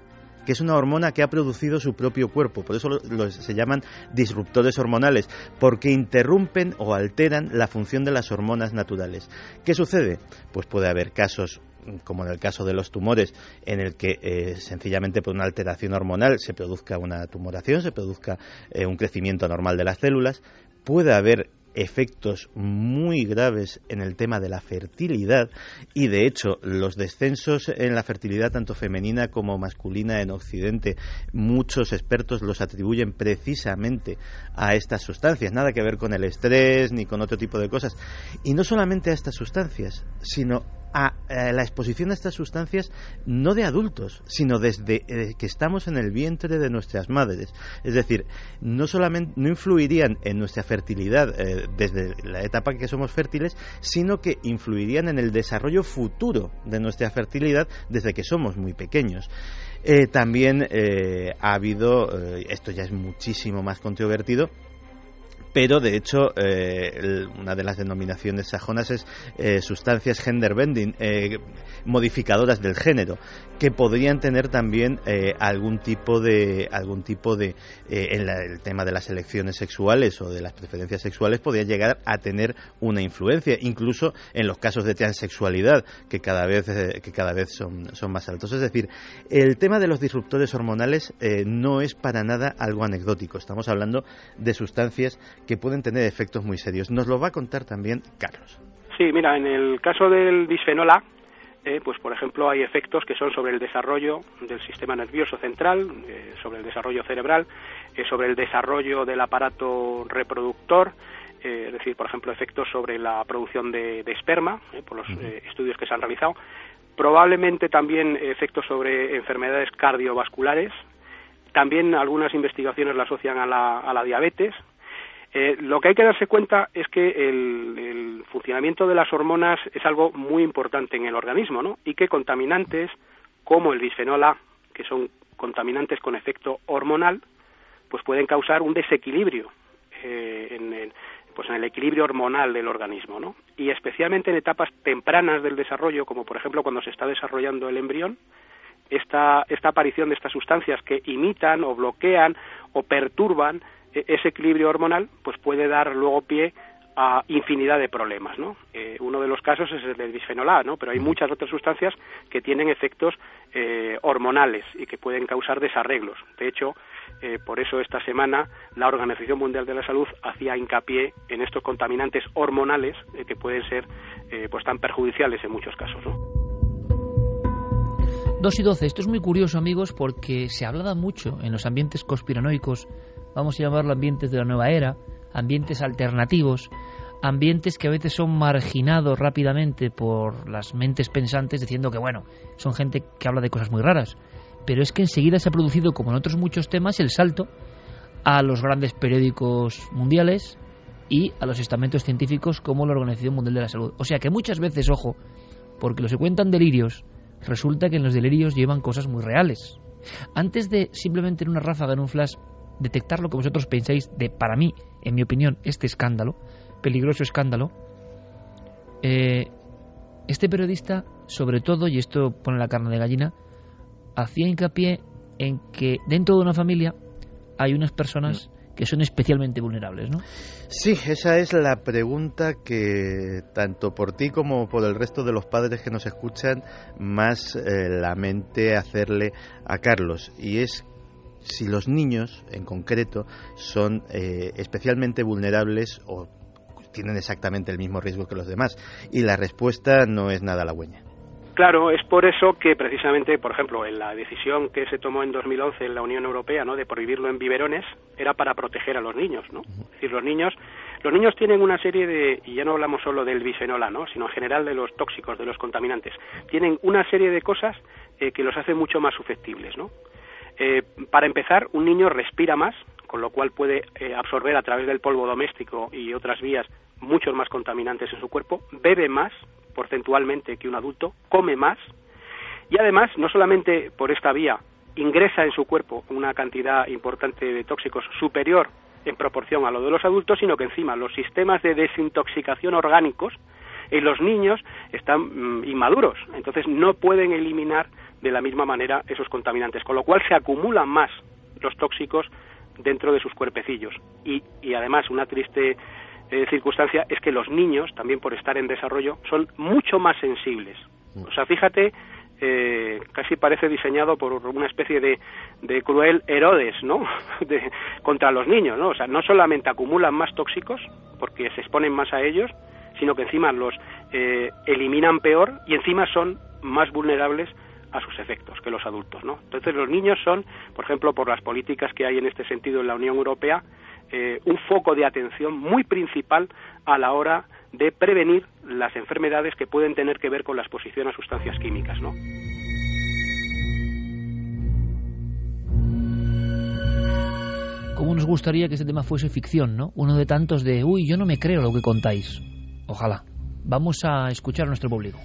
que es una hormona que ha producido su propio cuerpo. Por eso se llaman disruptores hormonales, porque interrumpen o alteran la función de las hormonas naturales. ¿Qué sucede? Pues puede haber casos como en el caso de los tumores, en el que eh, sencillamente por una alteración hormonal se produzca una tumoración, se produzca eh, un crecimiento normal de las células, puede haber efectos muy graves en el tema de la fertilidad y de hecho los descensos en la fertilidad tanto femenina como masculina en Occidente muchos expertos los atribuyen precisamente a estas sustancias, nada que ver con el estrés ni con otro tipo de cosas. Y no solamente a estas sustancias, sino a, la exposición a estas sustancias no de adultos, sino desde eh, que estamos en el vientre de nuestras madres. Es decir, no solamente no influirían en nuestra fertilidad eh, desde la etapa que somos fértiles, sino que influirían en el desarrollo futuro de nuestra fertilidad desde que somos muy pequeños. Eh, también ha habido, esto ya es muchísimo más controvertido, pero de hecho eh, una de las denominaciones sajonas es eh, sustancias gender bending, eh, modificadoras del género, que podrían tener también algún tipo de algún tipo de en el tema de las elecciones sexuales o de las preferencias sexuales podría llegar a tener una influencia, incluso en los casos de transexualidad que cada vez que cada vez son, son más altos. Es decir, el tema de los disruptores hormonales no es para nada algo anecdótico. Estamos hablando de sustancias que pueden tener efectos muy serios. Nos lo va a contar también Carlos. Sí, mira, en el caso del bisfenol A, eh, pues por ejemplo hay efectos que son sobre el desarrollo del sistema nervioso central, eh, sobre el desarrollo cerebral, eh, sobre el desarrollo del aparato reproductor, es decir, por ejemplo, efectos sobre la producción de, esperma, por los estudios que se han realizado, probablemente también efectos sobre enfermedades cardiovasculares, también algunas investigaciones la asocian a la, a la diabetes, eh, lo que hay que darse cuenta es que el, funcionamiento de las hormonas es algo muy importante en el organismo, ¿no? Y que contaminantes como el bisfenol A, que son contaminantes con efecto hormonal, pues pueden causar un desequilibrio eh, en, el, pues en el equilibrio hormonal del organismo, ¿no? Y especialmente en etapas tempranas del desarrollo, como por ejemplo cuando se está desarrollando el embrión, esta, esta aparición de estas sustancias que imitan o bloquean o perturban ese equilibrio hormonal pues puede dar luego pie a infinidad de problemas, ¿no? Eh, uno de los casos es el del bisfenol A, ¿no? Pero hay muchas otras sustancias que tienen efectos eh, hormonales y que pueden causar desarreglos. De hecho, eh, por eso esta semana la Organización Mundial de la Salud hacía hincapié en estos contaminantes hormonales que pueden ser pues tan perjudiciales en muchos casos, ¿no? 2 y 12. Esto es muy curioso, amigos, porque se hablaba mucho en los ambientes conspiranoicos vamos a llamarlo ambientes de la nueva era, ambientes alternativos, ambientes que a veces son marginados rápidamente por las mentes pensantes diciendo que, bueno, son gente que habla de cosas muy raras. Pero es que enseguida se ha producido, como en otros muchos temas, el salto a los grandes periódicos mundiales y a los estamentos científicos como la Organización Mundial de la Salud. O sea que muchas veces, ojo, porque los se cuentan delirios, resulta que en los delirios llevan cosas muy reales. Antes de simplemente en una ráfaga, en un flash, detectar lo que vosotros pensáis de, para mí, en mi opinión, este escándalo, peligroso escándalo, eh, este periodista, sobre todo, y esto pone la carne de gallina, hacía hincapié en que dentro de una familia hay unas personas mm. que son especialmente vulnerables, ¿no? Sí, esa es la pregunta que tanto por ti como por el resto de los padres que nos escuchan más eh, la mente hacerle a Carlos y es si los niños, en concreto, son eh, especialmente vulnerables o tienen exactamente el mismo riesgo que los demás. Y la respuesta no es nada halagüeña. Claro, es por eso que precisamente, por ejemplo, en la decisión que se tomó en 2011 en la Unión Europea, ¿no? de prohibirlo en biberones, era para proteger a los niños, ¿no? Es decir, los niños, los niños tienen una serie de, y ya no hablamos solo del bisfenola, ¿no? Sino en general de los tóxicos, de los contaminantes, tienen una serie de cosas eh, que los hacen mucho más susceptibles, ¿no? Eh, para empezar, un niño respira más, con lo cual puede eh, absorber a través del polvo doméstico y otras vías muchos más contaminantes en su cuerpo, bebe más porcentualmente que un adulto, come más Y además, no solamente por esta vía ingresa en su cuerpo una cantidad importante de tóxicos superior en proporción a lo de los adultos, sino que encima los sistemas de desintoxicación orgánicos en los niños están mm, inmaduros, entonces no pueden eliminar de la misma manera esos contaminantes, con lo cual se acumulan más los tóxicos dentro de sus cuerpecillos. Y, y además, una triste eh, circunstancia es que los niños, también por estar en desarrollo, son mucho más sensibles. O sea, fíjate, eh, casi parece diseñado por una especie de, de cruel Herodes, ¿no? (laughs) De, contra los niños, ¿no? O sea, no solamente acumulan más tóxicos, porque se exponen más a ellos, sino que encima los eh, eliminan peor y encima son más vulnerables a sus efectos que los adultos, ¿no? Entonces los niños son, por ejemplo, por las políticas que hay en este sentido en la Unión Europea, eh, un foco de atención muy principal a la hora de prevenir las enfermedades que pueden tener que ver con la exposición a sustancias químicas, ¿no? ¿Cómo nos gustaría que este tema fuese ficción, no? Uno de tantos de, uy, yo no me creo lo que contáis. Ojalá. Vamos a escuchar a nuestro público.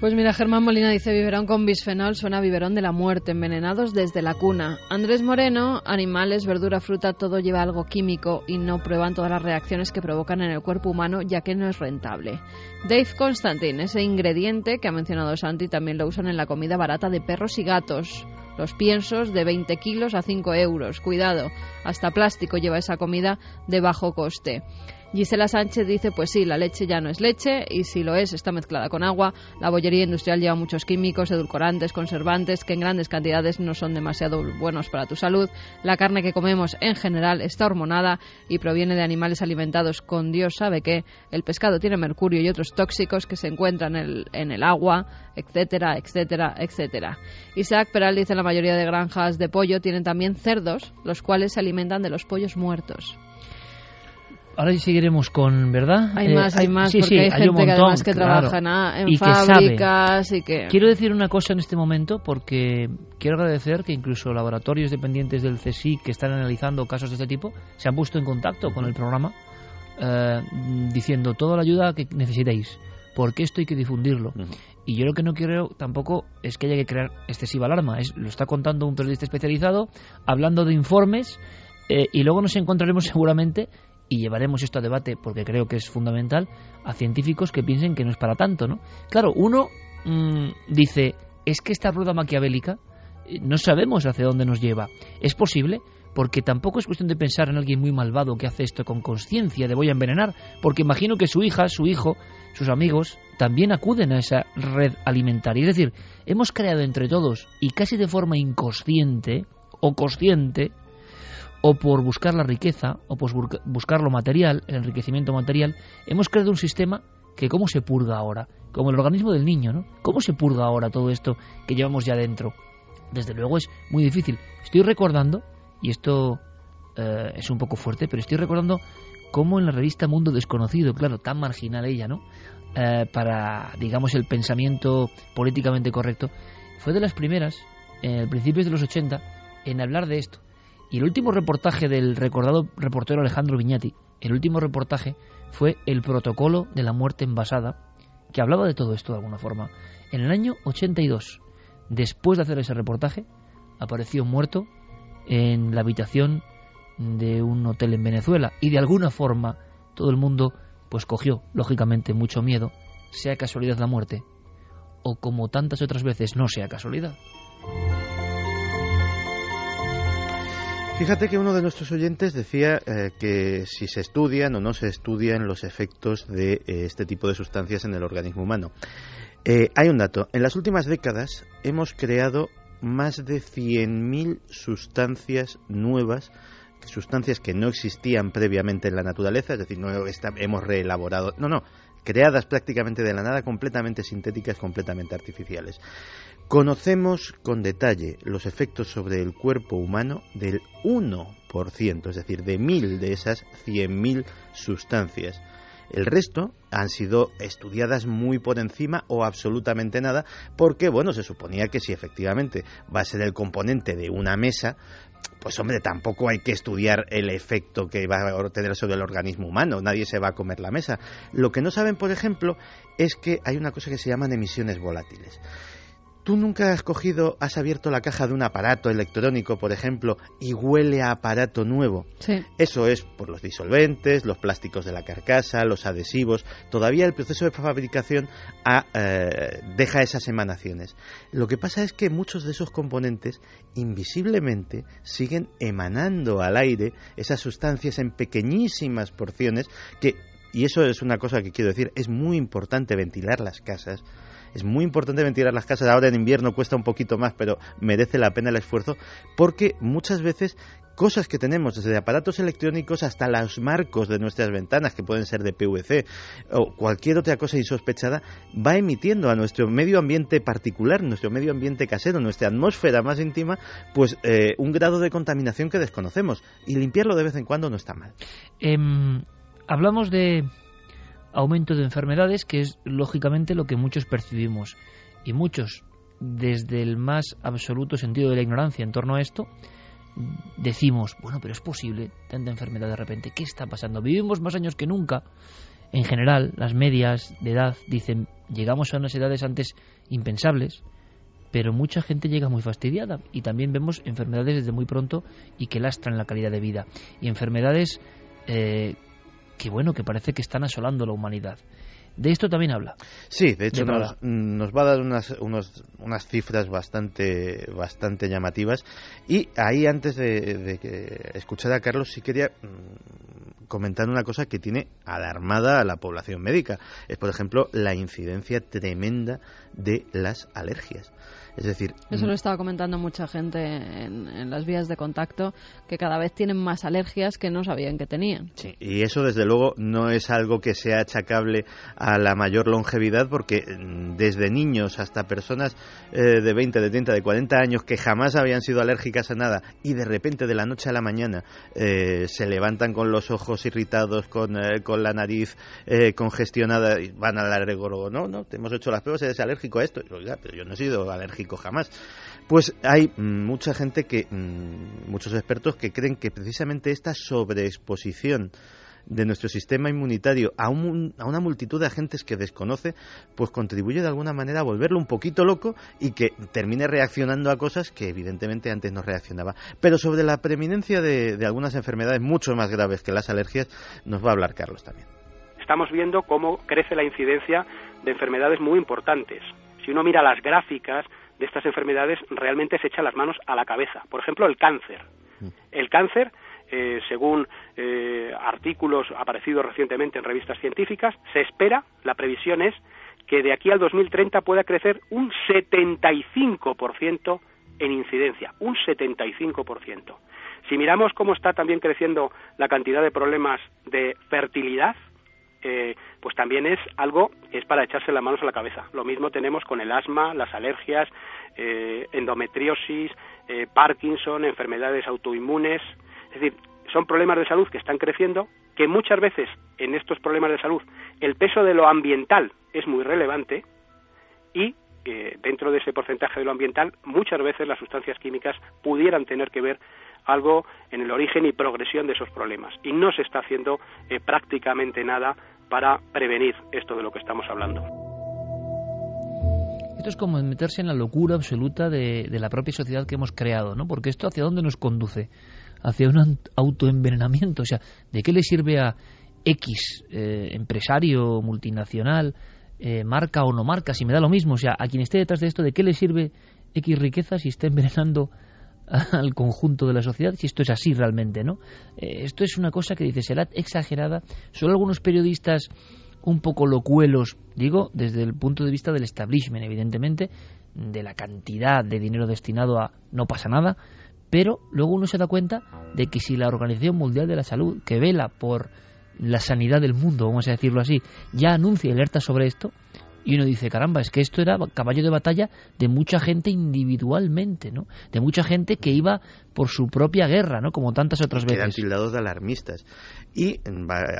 Pues mira, Germán Molina dice biberón con bisfenol suena a biberón de la muerte, envenenados desde la cuna. Andrés Moreno, animales, verdura, fruta, todo lleva algo químico y no prueban todas las reacciones que provocan en el cuerpo humano ya que no es rentable. Dave Constantine, ese ingrediente que ha mencionado Santi, también lo usan en la comida barata de perros y gatos. Los piensos de 20 kilos a 5 euros. Cuidado, hasta plástico lleva esa comida de bajo coste. Gisela Sánchez dice, pues sí, la leche ya no es leche y si lo es, está mezclada con agua. La bollería industrial lleva muchos químicos, edulcorantes, conservantes que en grandes cantidades no son demasiado buenos para tu salud. La carne que comemos en general está hormonada y proviene de animales alimentados con Dios sabe que el pescado tiene mercurio y otros tóxicos que se encuentran en el, en el agua, etcétera, etcétera, etcétera. Isaac Peral dice la mayoría de granjas de pollo tienen también cerdos, los cuales se alimentan de los pollos muertos. Ahora sí seguiremos con, ¿verdad? Hay más, hay más, porque hay, gente que además que trabaja en fábricas y que... Quiero decir una cosa en este momento porque quiero agradecer que incluso laboratorios dependientes del CSIC que están analizando casos de este tipo se han puesto en contacto con el programa eh, diciendo toda la ayuda que necesitéis porque esto hay que difundirlo. Y yo lo que no quiero tampoco es que haya que crear excesiva alarma. Es, lo está contando un periodista especializado, hablando de informes, eh, y luego nos encontraremos seguramente y llevaremos esto a debate porque creo que es fundamental a científicos que piensen que no es para tanto, ¿no? Claro, uno mm, dice, es que esta rueda maquiavélica eh, no sabemos hacia dónde nos lleva. ¿Es posible? Porque tampoco es cuestión de pensar en alguien muy malvado que hace esto con conciencia de voy a envenenar, porque imagino que su hija, su hijo, sus amigos también acuden a esa red alimentaria. Es decir, hemos creado entre todos y casi de forma inconsciente o consciente o por buscar la riqueza, o por buscar lo material, el enriquecimiento material, hemos creado un sistema que cómo se purga ahora, como el organismo del niño, ¿no? ¿Cómo se purga ahora todo esto que llevamos ya dentro? Desde luego es muy difícil. Estoy recordando, y esto eh, es un poco fuerte, pero estoy recordando cómo en la revista Mundo Desconocido, claro, tan marginal ella, ¿no? Eh, para, digamos, el pensamiento políticamente correcto, fue de las primeras, en principios de los 80, en hablar de esto y el último reportaje del recordado reportero Alejandro Viñati, el último reportaje fue El protocolo de la muerte envasada, que hablaba de todo esto de alguna forma. En el año 82, después de hacer ese reportaje, apareció muerto en la habitación de un hotel en Venezuela y de alguna forma todo el mundo pues cogió lógicamente mucho miedo, sea casualidad la muerte o como tantas otras veces no sea casualidad. Fíjate que uno de nuestros oyentes decía eh, que si se estudian o no se estudian los efectos de eh, este tipo de sustancias en el organismo humano. Eh, hay un dato. En las últimas décadas hemos creado más de 100.000 sustancias nuevas, sustancias que no existían previamente en la naturaleza, es decir, no hemos reelaborado. No, no, creadas prácticamente de la nada, completamente sintéticas, completamente artificiales. Conocemos con detalle los efectos sobre el cuerpo humano del 1%, es decir, de mil de esas 100.000 sustancias. El resto han sido estudiadas muy por encima o absolutamente nada, porque, bueno, se suponía que si efectivamente va a ser el componente de una mesa, pues hombre, tampoco hay que estudiar el efecto que va a tener sobre el organismo humano, nadie se va a comer la mesa. Lo que no saben, por ejemplo, es que hay una cosa que se llaman emisiones volátiles ¿Tú nunca has cogido, has abierto la caja de un aparato electrónico, por ejemplo, y huele a aparato nuevo? Sí. Eso es por los disolventes, los plásticos de la carcasa, los adhesivos. Todavía el proceso de fabricación ha, eh, deja esas emanaciones. Lo que pasa es que muchos de esos componentes invisiblemente siguen emanando al aire esas sustancias en pequeñísimas porciones que, y eso es una cosa que quiero decir, es muy importante ventilar las casas es muy importante ventilar las casas. Ahora en invierno cuesta un poquito más, pero merece la pena el esfuerzo porque muchas veces cosas que tenemos, desde aparatos electrónicos hasta los marcos de nuestras ventanas, que pueden ser de PVC, o cualquier otra cosa insospechada, va emitiendo a nuestro medio ambiente particular, nuestro medio ambiente casero, nuestra atmósfera más íntima, pues eh, un grado de contaminación que desconocemos. Y limpiarlo de vez en cuando no está mal. Em, hablamos de aumento de enfermedades, que es lógicamente lo que muchos percibimos. Y muchos, desde el más absoluto sentido de la ignorancia en torno a esto, decimos, bueno, pero es posible tanta enfermedad de repente. ¿Qué está pasando? Vivimos más años que nunca. En general, las medias de edad dicen, llegamos a unas edades antes impensables, pero mucha gente llega muy fastidiada y también vemos enfermedades desde muy pronto y que lastran la calidad de vida. Y enfermedades eh, que bueno, que parece que están asolando la humanidad. De esto también habla. Sí, de hecho nos, va a dar unas, unas cifras bastante, bastante llamativas. Y ahí, antes de, que escuchar a Carlos, sí quería mm, comentar una cosa que tiene alarmada a la población médica. Es, por ejemplo, la incidencia tremenda de las alergias. Es decir, eso lo estaba comentando mucha gente en, las vías de contacto, que cada vez tienen más alergias que no sabían que tenían. Sí, y eso desde luego no es algo que sea achacable a la mayor longevidad, porque mm, desde niños hasta personas eh, de 20, de 30, de 40 años que jamás habían sido alérgicas a nada y de repente de la noche a la mañana eh, se levantan con los ojos irritados, con, eh, con la nariz congestionada y van al alergólogo. No, no, te hemos hecho las pruebas, eres alérgico a esto. Oiga, pero yo no he sido alérgico jamás. Pues hay mucha gente que, mm, muchos expertos que creen que precisamente esta sobreexposición de nuestro sistema inmunitario a, a, una multitud de agentes que desconoce, pues contribuye de alguna manera a volverlo un poquito loco y que termine reaccionando a cosas que evidentemente antes no reaccionaba. Pero sobre la preeminencia de, de algunas enfermedades mucho más graves que las alergias, nos va a hablar Carlos también. Estamos viendo cómo crece la incidencia de enfermedades muy importantes. Si uno mira las gráficas, de estas enfermedades realmente se echa las manos a la cabeza. Por ejemplo, el cáncer. Mm. El cáncer, eh, según eh, artículos aparecidos recientemente en revistas científicas, se espera, la previsión es, que de aquí al 2030 pueda crecer un 75% en incidencia, un 75%. Si miramos cómo está también creciendo la cantidad de problemas de fertilidad, eh, pues también es algo que es para echarse las manos a la cabeza. Lo mismo tenemos con el asma, las alergias, eh, endometriosis, eh, Parkinson, enfermedades autoinmunes. Es decir, son problemas de salud que están creciendo, que muchas veces en estos problemas de salud el peso de lo ambiental es muy relevante y dentro de ese porcentaje de lo ambiental muchas veces las sustancias químicas pudieran tener que ver algo en el origen y progresión de esos problemas. Y no se está haciendo prácticamente nada para prevenir esto de lo que estamos hablando. Esto es como meterse en la locura absoluta de, la propia sociedad que hemos creado, ¿no? Porque esto hacia dónde nos conduce? Hacia un autoenvenenamiento. O sea, ¿de qué le sirve a X eh, empresario multinacional, eh, marca o no marca, si me da lo mismo? O sea, a quien esté detrás de esto, ¿de qué le sirve X riqueza si está envenenando al conjunto de la sociedad, si esto es así realmente, ¿no? Eh, esto es una cosa que dice, será exagerada. Solo algunos periodistas un poco locuelos, digo, desde el punto de vista del establishment, evidentemente, de la cantidad de dinero destinado a no pasa nada, pero luego uno se da cuenta de que si la Organización Mundial de la Salud, que vela por la sanidad del mundo, vamos a decirlo así, ya anuncia alerta sobre esto, y uno dice, caramba, es que esto era caballo de batalla de mucha gente individualmente, ¿no? De mucha gente que iba por su propia guerra, ¿no? Como tantas otras veces. Quedan tildados de alarmistas. Y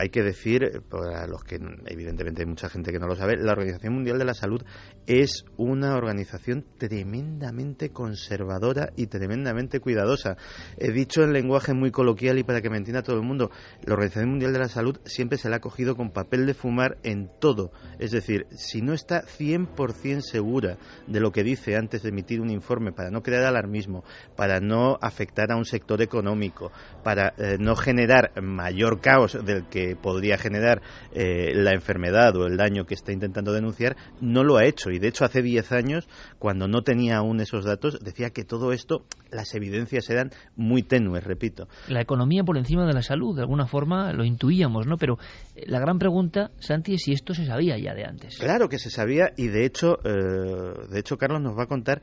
hay que decir, para los que evidentemente hay mucha gente que no lo sabe, la Organización Mundial de la Salud es una organización tremendamente conservadora y tremendamente cuidadosa. He dicho en lenguaje muy coloquial y para que me entienda todo el mundo, la Organización Mundial de la Salud siempre se la ha cogido con papel de fumar en todo. Es decir, si no está 100% segura de lo que dice antes de emitir un informe para no crear alarmismo, para no afectar a un sector económico, para eh, no generar mayor caos del que podría generar eh, la enfermedad o el daño que está intentando denunciar, no lo ha hecho. Y de hecho, hace 10 años, cuando no tenía aún esos datos, decía que todo esto, las evidencias eran muy tenues, repito. La economía por encima de la salud, de alguna forma lo intuíamos, ¿no? Pero eh, la gran pregunta, Santi, es si esto se sabía ya de antes. Claro que se sabía y de hecho, eh, de hecho Carlos nos va a contar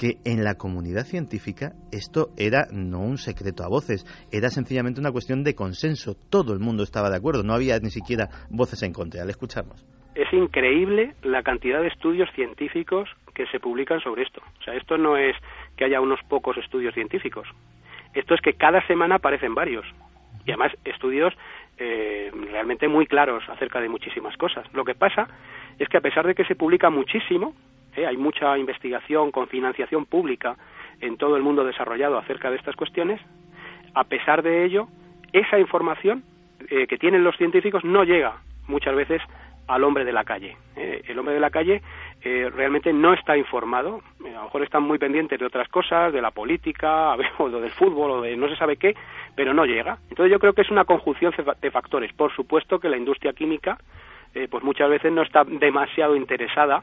que en la comunidad científica esto era no un secreto a voces, era sencillamente una cuestión de consenso. Todo el mundo estaba de acuerdo, no había ni siquiera voces en contra. Le escuchamos. Es increíble la cantidad de estudios científicos que se publican sobre esto. O sea, esto no es que haya unos pocos estudios científicos. Esto es que cada semana aparecen varios. Y además estudios eh, realmente muy claros acerca de muchísimas cosas. Lo que pasa es que a pesar de que se publica muchísimo, ¿eh? hay mucha investigación con financiación pública en todo el mundo desarrollado acerca de estas cuestiones. A pesar de ello, esa información eh, que tienen los científicos no llega muchas veces al hombre de la calle. ¿eh? el hombre de la calle realmente no está informado, a lo mejor están muy pendientes de otras cosas, de la política, (laughs) o del fútbol, o de no se sabe qué, pero no llega. Entonces yo creo que es una conjunción de factores. Por supuesto que la industria química, pues muchas veces no está demasiado interesada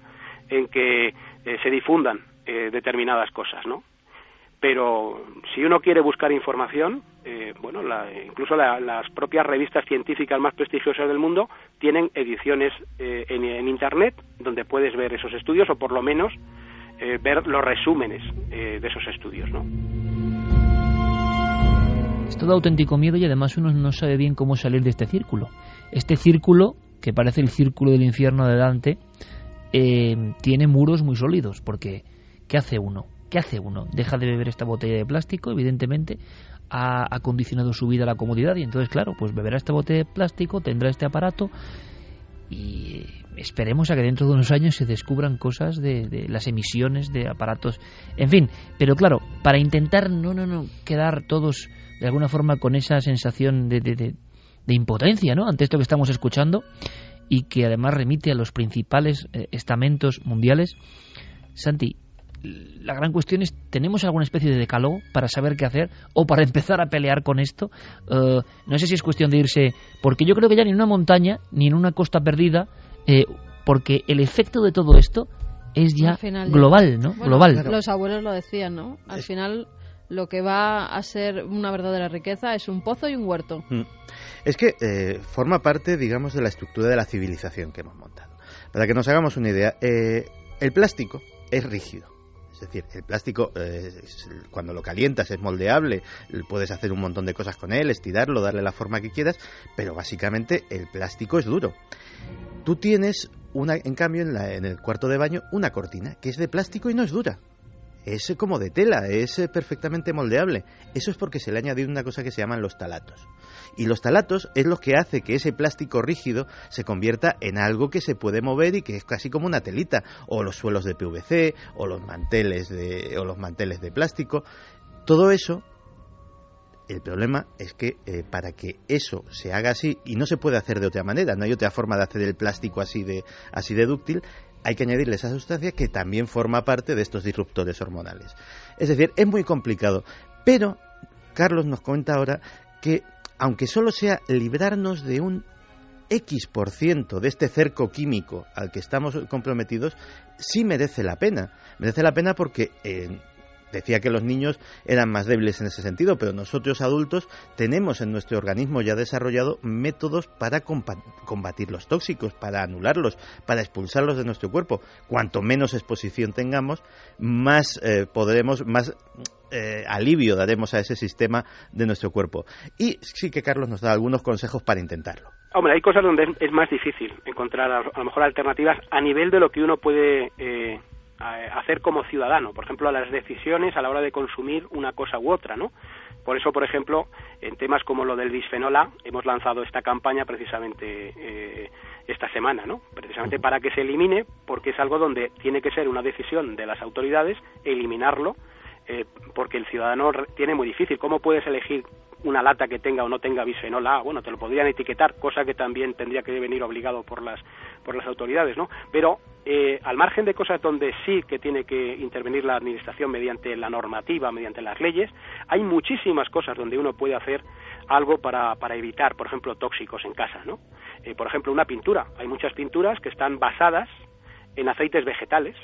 en que eh, se difundan eh, determinadas cosas, ¿no? Pero si uno quiere buscar información, eh, bueno, incluso las propias revistas científicas más prestigiosas del mundo tienen ediciones en, Internet donde puedes ver esos estudios o por lo menos ver los resúmenes de esos estudios, ¿no? Es todo auténtico miedo y además uno no sabe bien cómo salir de este círculo. Este círculo, que parece el círculo del infierno de Dante, eh, tiene muros muy sólidos, porque ¿qué hace uno? ¿Qué hace uno? Deja de beber esta botella de plástico, evidentemente, ha, condicionado su vida a la comodidad y entonces, claro, pues beberá esta botella de plástico, tendrá este aparato y esperemos a que dentro de unos años se descubran cosas de, las emisiones de aparatos, en fin, pero claro, para intentar no, no, no quedar todos de alguna forma con esa sensación de, de, de impotencia, ¿no? Ante esto que estamos escuchando, y que además remite a los principales eh, estamentos mundiales. Santi, la gran cuestión es, ¿tenemos alguna especie de decálogo para saber qué hacer o para (laughs) empezar a pelear con esto? Eh, no sé si es cuestión de irse, porque yo creo que ya ni en una montaña ni en una costa perdida, eh, porque el efecto de todo esto es ya global, ¿no? global. Los abuelos lo decían, ¿no? Al final lo que va a ser una verdadera riqueza es un pozo y un huerto. Mm. Es que eh, forma parte, digamos, de la estructura de la civilización que hemos montado. Para que nos hagamos una idea, eh, el plástico es rígido. Es decir, el plástico, eh, cuando lo calientas, es moldeable, puedes hacer un montón de cosas con él, estirarlo, darle la forma que quieras, pero básicamente el plástico es duro. Tú tienes, una, en cambio, en, en el cuarto de baño, una cortina que es de plástico y no es dura es como de tela, es eh, perfectamente moldeable. Eso es porque se le ha añadido una cosa que se llaman los talatos. Y los talatos es lo que hace que ese plástico rígido se convierta en algo que se puede mover y que es casi como una telita, o los suelos de PVC, o los manteles de, o los manteles de plástico. Todo eso el problema es que eh, para que eso se haga así, y no se puede hacer de otra manera, no hay otra forma de hacer el plástico así de, así de dúctil, hay que añadirle esa sustancia que también forma parte de estos disruptores hormonales. Es decir, es muy complicado. Pero Carlos nos comenta ahora que aunque solo sea librarnos de un X por ciento de este cerco químico al que estamos comprometidos, sí merece la pena. Merece la pena porque eh, Decía que los niños eran más débiles en ese sentido, pero nosotros adultos tenemos en nuestro organismo ya desarrollado métodos para combatir los tóxicos, para anularlos, para expulsarlos de nuestro cuerpo. Cuanto menos exposición tengamos, más eh, podremos, más eh, alivio daremos a ese sistema de nuestro cuerpo. Y sí que Carlos nos da algunos consejos para intentarlo. Hombre, hay cosas donde es, más difícil encontrar a, lo mejor alternativas a nivel de lo que uno puede eh, hacer como ciudadano, por ejemplo, a las decisiones a la hora de consumir una cosa u otra, ¿no? Por eso, por ejemplo, en temas como lo del bisfenol hemos lanzado esta campaña precisamente eh, esta semana, ¿no? Precisamente para que se elimine, porque es algo donde tiene que ser una decisión de las autoridades eliminarlo, eh, porque el ciudadano tiene muy difícil. ¿Cómo puedes elegir una lata que tenga o no tenga bisfenol A, bueno, te lo podrían etiquetar, cosa que también tendría que venir obligado por las por las autoridades, ¿no? Pero eh, al margen de cosas donde sí que tiene que intervenir la administración mediante la normativa, mediante las leyes, hay muchísimas cosas donde uno puede hacer algo para, para evitar, por ejemplo, tóxicos en casa, ¿no? Eh, por ejemplo, una pintura. Hay muchas pinturas que están basadas en aceites vegetales,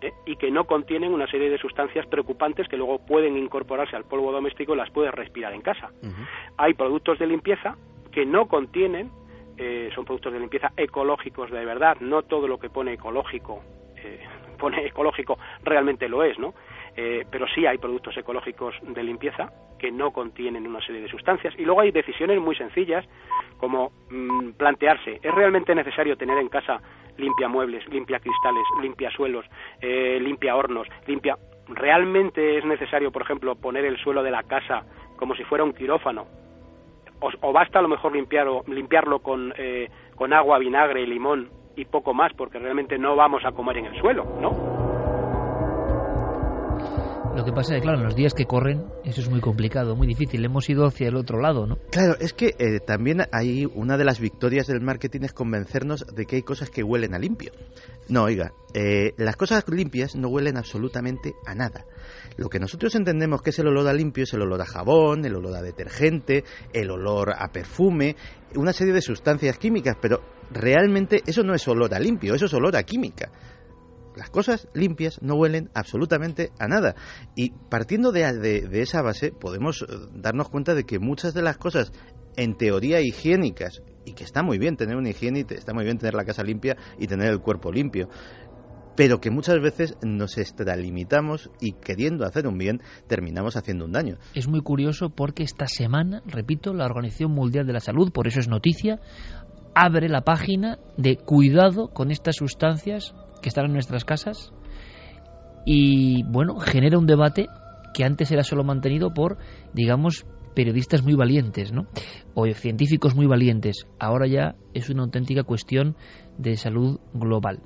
¿eh? y que no contienen una serie de sustancias preocupantes que luego pueden incorporarse al polvo doméstico y las puedes respirar en casa. Hay productos de limpieza que no contienen, eh, son productos de limpieza ecológicos de verdad, no todo lo que pone ecológico eh, (laughs) pone ecológico realmente lo es, ¿no? pero sí hay productos ecológicos de limpieza que no contienen una serie de sustancias. Y luego hay decisiones muy sencillas como mm, plantearse, ¿es realmente necesario tener en casa limpia muebles, limpia cristales, limpia suelos, eh, limpia hornos, limpia... ¿Realmente es necesario, por ejemplo, poner el suelo de la casa como si fuera un quirófano? ¿O, basta a lo mejor limpiarlo, limpiarlo con, eh, con agua, vinagre y limón y poco más, porque realmente no vamos a comer en el suelo, ¿no? Lo que pasa es que, claro, en los días que corren, eso es muy complicado, muy difícil. Hemos ido hacia el otro lado, ¿no? Claro, es que eh, también hay una de las victorias del marketing es convencernos de que hay cosas que huelen a limpio. No, oiga, eh, las cosas limpias no huelen absolutamente a nada. Lo que nosotros entendemos que es el olor a limpio es el olor a jabón, el olor a detergente, el olor a perfume, una serie de sustancias químicas, pero realmente eso no es olor a limpio, eso es olor a química. Las cosas limpias no huelen absolutamente a nada. Y partiendo de, esa base, podemos eh, darnos cuenta de que muchas de las cosas, en teoría higiénicas, y que está muy bien tener una higiene, y está muy bien tener la casa limpia y tener el cuerpo limpio, pero que muchas veces nos extralimitamos y queriendo hacer un bien terminamos haciendo un daño. Es muy curioso porque esta semana, repito, la Organización Mundial de la Salud, por eso es noticia, abre la página de cuidado con estas sustancias que están en nuestras casas y bueno, genera un debate que antes era solo mantenido por, digamos, periodistas muy valientes, ¿no? O científicos muy valientes. Ahora ya es una auténtica cuestión de salud global.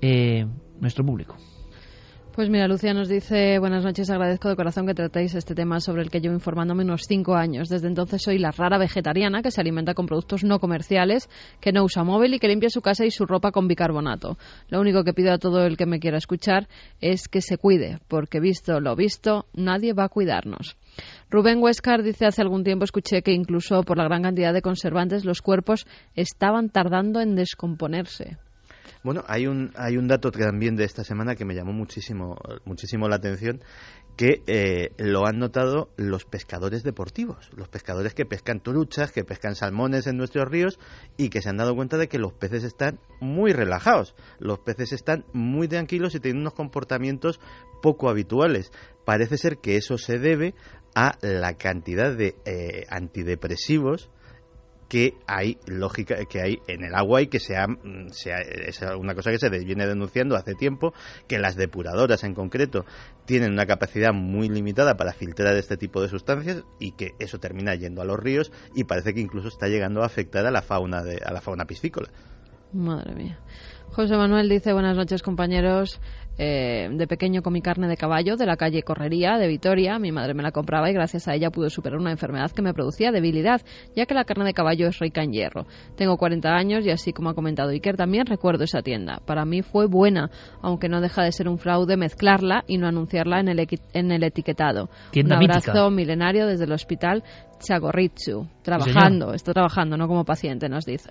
Eh, nuestro público. Pues mira, Lucia nos dice, buenas noches, agradezco de corazón que tratéis este tema sobre el que llevo informándome unos cinco años. Desde entonces soy la rara vegetariana que se alimenta con productos no comerciales, que no usa móvil y que limpia su casa y su ropa con bicarbonato. Lo único que pido a todo el que me quiera escuchar es que se cuide, porque visto lo visto, nadie va a cuidarnos. Rubén Huescar dice hace algún tiempo escuché que incluso por la gran cantidad de conservantes los cuerpos estaban tardando en descomponerse. Bueno, hay un, hay un dato también de esta semana que me llamó muchísimo, muchísimo la atención, que eh, lo han notado los pescadores deportivos, los pescadores que pescan truchas, que pescan salmones en nuestros ríos y que se han dado cuenta de que los peces están muy relajados, los peces están muy tranquilos y tienen unos comportamientos poco habituales. Parece ser que eso se debe a la cantidad de eh, antidepresivos que hay lógica que hay en el agua y que sea, mm, sea es una cosa que se viene denunciando hace tiempo que las depuradoras en concreto tienen una capacidad muy limitada para filtrar este tipo de sustancias y que eso termina yendo a los ríos y parece que incluso está llegando a afectar a la fauna de, a la fauna piscícola. Madre mía. José Manuel dice buenas noches compañeros. Eh, de pequeño comí carne de caballo de la calle Correría de Vitoria. Mi madre me la compraba y gracias a ella pude superar una enfermedad que me producía debilidad, ya que la carne de caballo es rica en hierro. Tengo 40 años y así como ha comentado Iker, también recuerdo esa tienda. Para mí fue buena, aunque no deja de ser un fraude mezclarla y no anunciarla en el, en el etiquetado. un abrazo milenario desde el hospital Chagorritsu, trabajando, está trabajando, no como paciente, nos dice.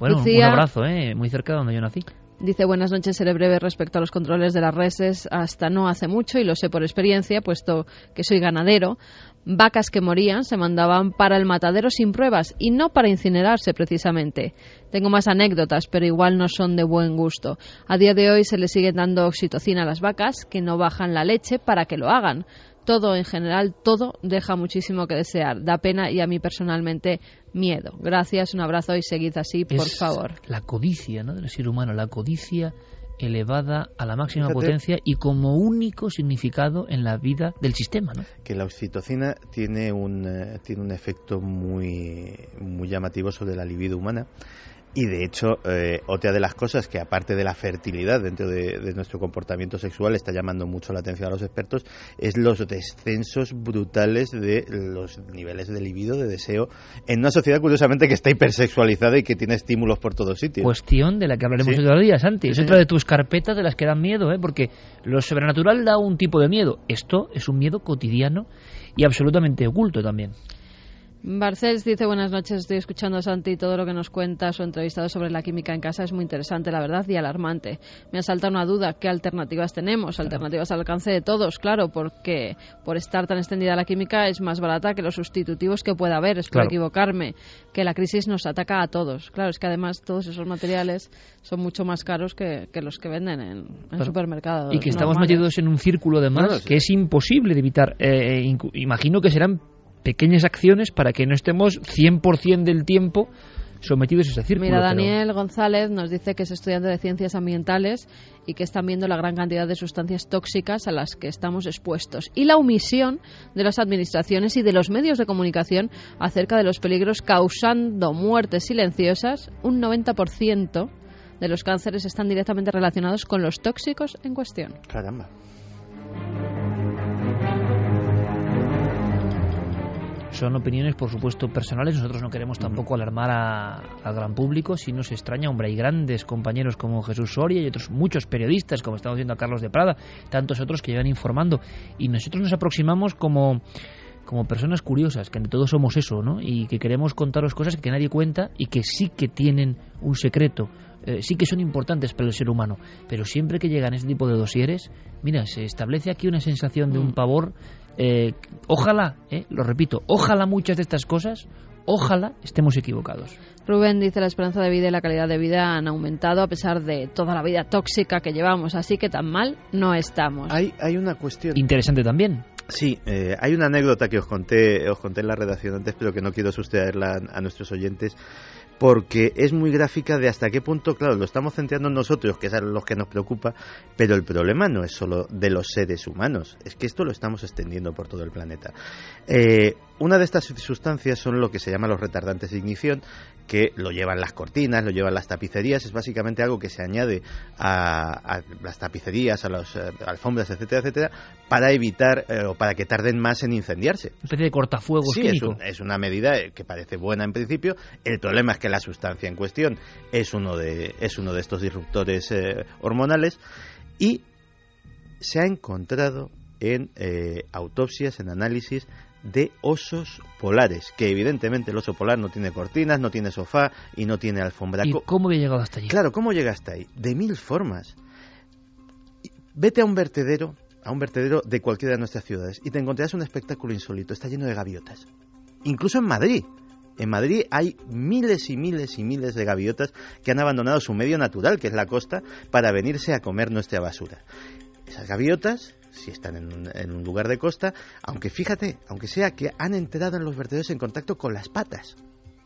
Bueno, un abrazo, ¿eh? muy cerca de donde yo nací. Dice, buenas noches, seré breve respecto a los controles de las reses. Hasta no hace mucho, y lo sé por experiencia, puesto que soy ganadero, vacas que morían se mandaban para el matadero sin pruebas y no para incinerarse precisamente. Tengo más anécdotas, pero igual no son de buen gusto. A día de hoy se le sigue dando oxitocina a las vacas que no bajan la leche para que lo hagan todo en general, todo deja muchísimo que desear. Da pena y a mí personalmente miedo. Gracias, un abrazo y seguid así, por favor. La codicia ¿no? del ser humano, la codicia elevada a la máxima potencia y como único significado en la vida del sistema, ¿no? Que la oxitocina tiene un, eh, tiene un efecto muy, muy llamativo sobre la libido humana y de hecho, eh, otra de las cosas que aparte de la fertilidad dentro de, nuestro comportamiento sexual está llamando mucho la atención a los expertos es los descensos brutales de los niveles de libido, de deseo, en una sociedad curiosamente que está hipersexualizada y que tiene estímulos por todos sitios. Cuestión de la que hablaremos ¿Sí? otro día, Santi. es otra de tus carpetas de las que dan miedo, ¿eh? porque lo sobrenatural da un tipo de miedo. Esto es un miedo cotidiano y absolutamente oculto también. Barcels dice buenas noches, estoy escuchando a Santi todo lo que nos cuenta su entrevistado sobre la química en casa es muy interesante, la verdad, y alarmante. Me asalta una duda, ¿qué alternativas tenemos? Alternativas al alcance de todos, claro, porque por estar tan extendida la química es más barata que los sustitutivos que pueda haber, espero equivocarme, que la crisis nos ataca a todos. Claro, es que además todos esos materiales son mucho más caros que, los que venden en, en supermercados. Y que estamos metidos en un círculo de más que es imposible de evitar. Eh, imagino que serán pequeñas acciones para que no estemos 100% del tiempo sometidos a ese círculo. Mira, Daniel González nos dice que es estudiante de ciencias ambientales y que están viendo la gran cantidad de sustancias tóxicas a las que estamos expuestos y la omisión de las administraciones y de los medios de comunicación acerca de los peligros causando muertes silenciosas. Un 90% de los cánceres están directamente relacionados con los tóxicos en cuestión. Caramba. Son opiniones, por supuesto, personales. Nosotros no queremos tampoco alarmar al gran público. Si nos extraña, hombre, hay grandes compañeros como Jesús Soria y otros muchos periodistas, como estamos viendo a Carlos de Prada, tantos otros que llevan informando. Y nosotros nos aproximamos como como personas curiosas, que ante todo somos eso, ¿no? Y que queremos contaros cosas que nadie cuenta y que sí que tienen un secreto, eh, sí que son importantes para el ser humano. Pero siempre que llegan este tipo de dosieres, mira, se establece aquí una sensación de un pavor eh, ojalá, eh, lo repito, ojalá muchas de estas cosas, ojalá estemos equivocados. Rubén dice la esperanza de vida y la calidad de vida han aumentado a pesar de toda la vida tóxica que llevamos, así que tan mal no estamos. Hay, hay una cuestión interesante también. Sí, eh, hay una anécdota que os conté, os conté en la redacción antes, pero que no quiero sustraerla a nuestros oyentes porque es muy gráfica de hasta qué punto, claro, lo estamos centrando nosotros, que es a los que nos preocupa, pero el problema no es solo de los seres humanos, es que esto lo estamos extendiendo por todo el planeta. Eh, una de estas sustancias son lo que se llama los retardantes de ignición, que lo llevan las cortinas, lo llevan las tapicerías, es básicamente algo que se añade a, las tapicerías, a las eh, alfombras, etcétera, etcétera, para evitar eh, o para que tarden más en incendiarse. Una especie de cortafuegos sí, químico. Es, es, una medida que parece buena en principio. El problema es que la sustancia en cuestión es uno de, es uno de estos disruptores eh, hormonales y se ha encontrado en autopsias, en análisis de osos polares, que evidentemente el oso polar no tiene cortinas, no tiene sofá y no tiene alfombra. ¿Y cómo había llegado hasta allí? Claro, ¿cómo llega hasta ahí? De mil formas. Vete a un vertedero, a un vertedero de cualquiera de nuestras ciudades y te encontrarás un espectáculo insólito, está lleno de gaviotas. Incluso en Madrid. En Madrid hay miles y miles y miles de gaviotas que han abandonado su medio natural, que es la costa, para venirse a comer nuestra basura. Esas gaviotas si están en un, lugar de costa, aunque fíjate, aunque sea que han entrado en los vertederos en contacto con las patas,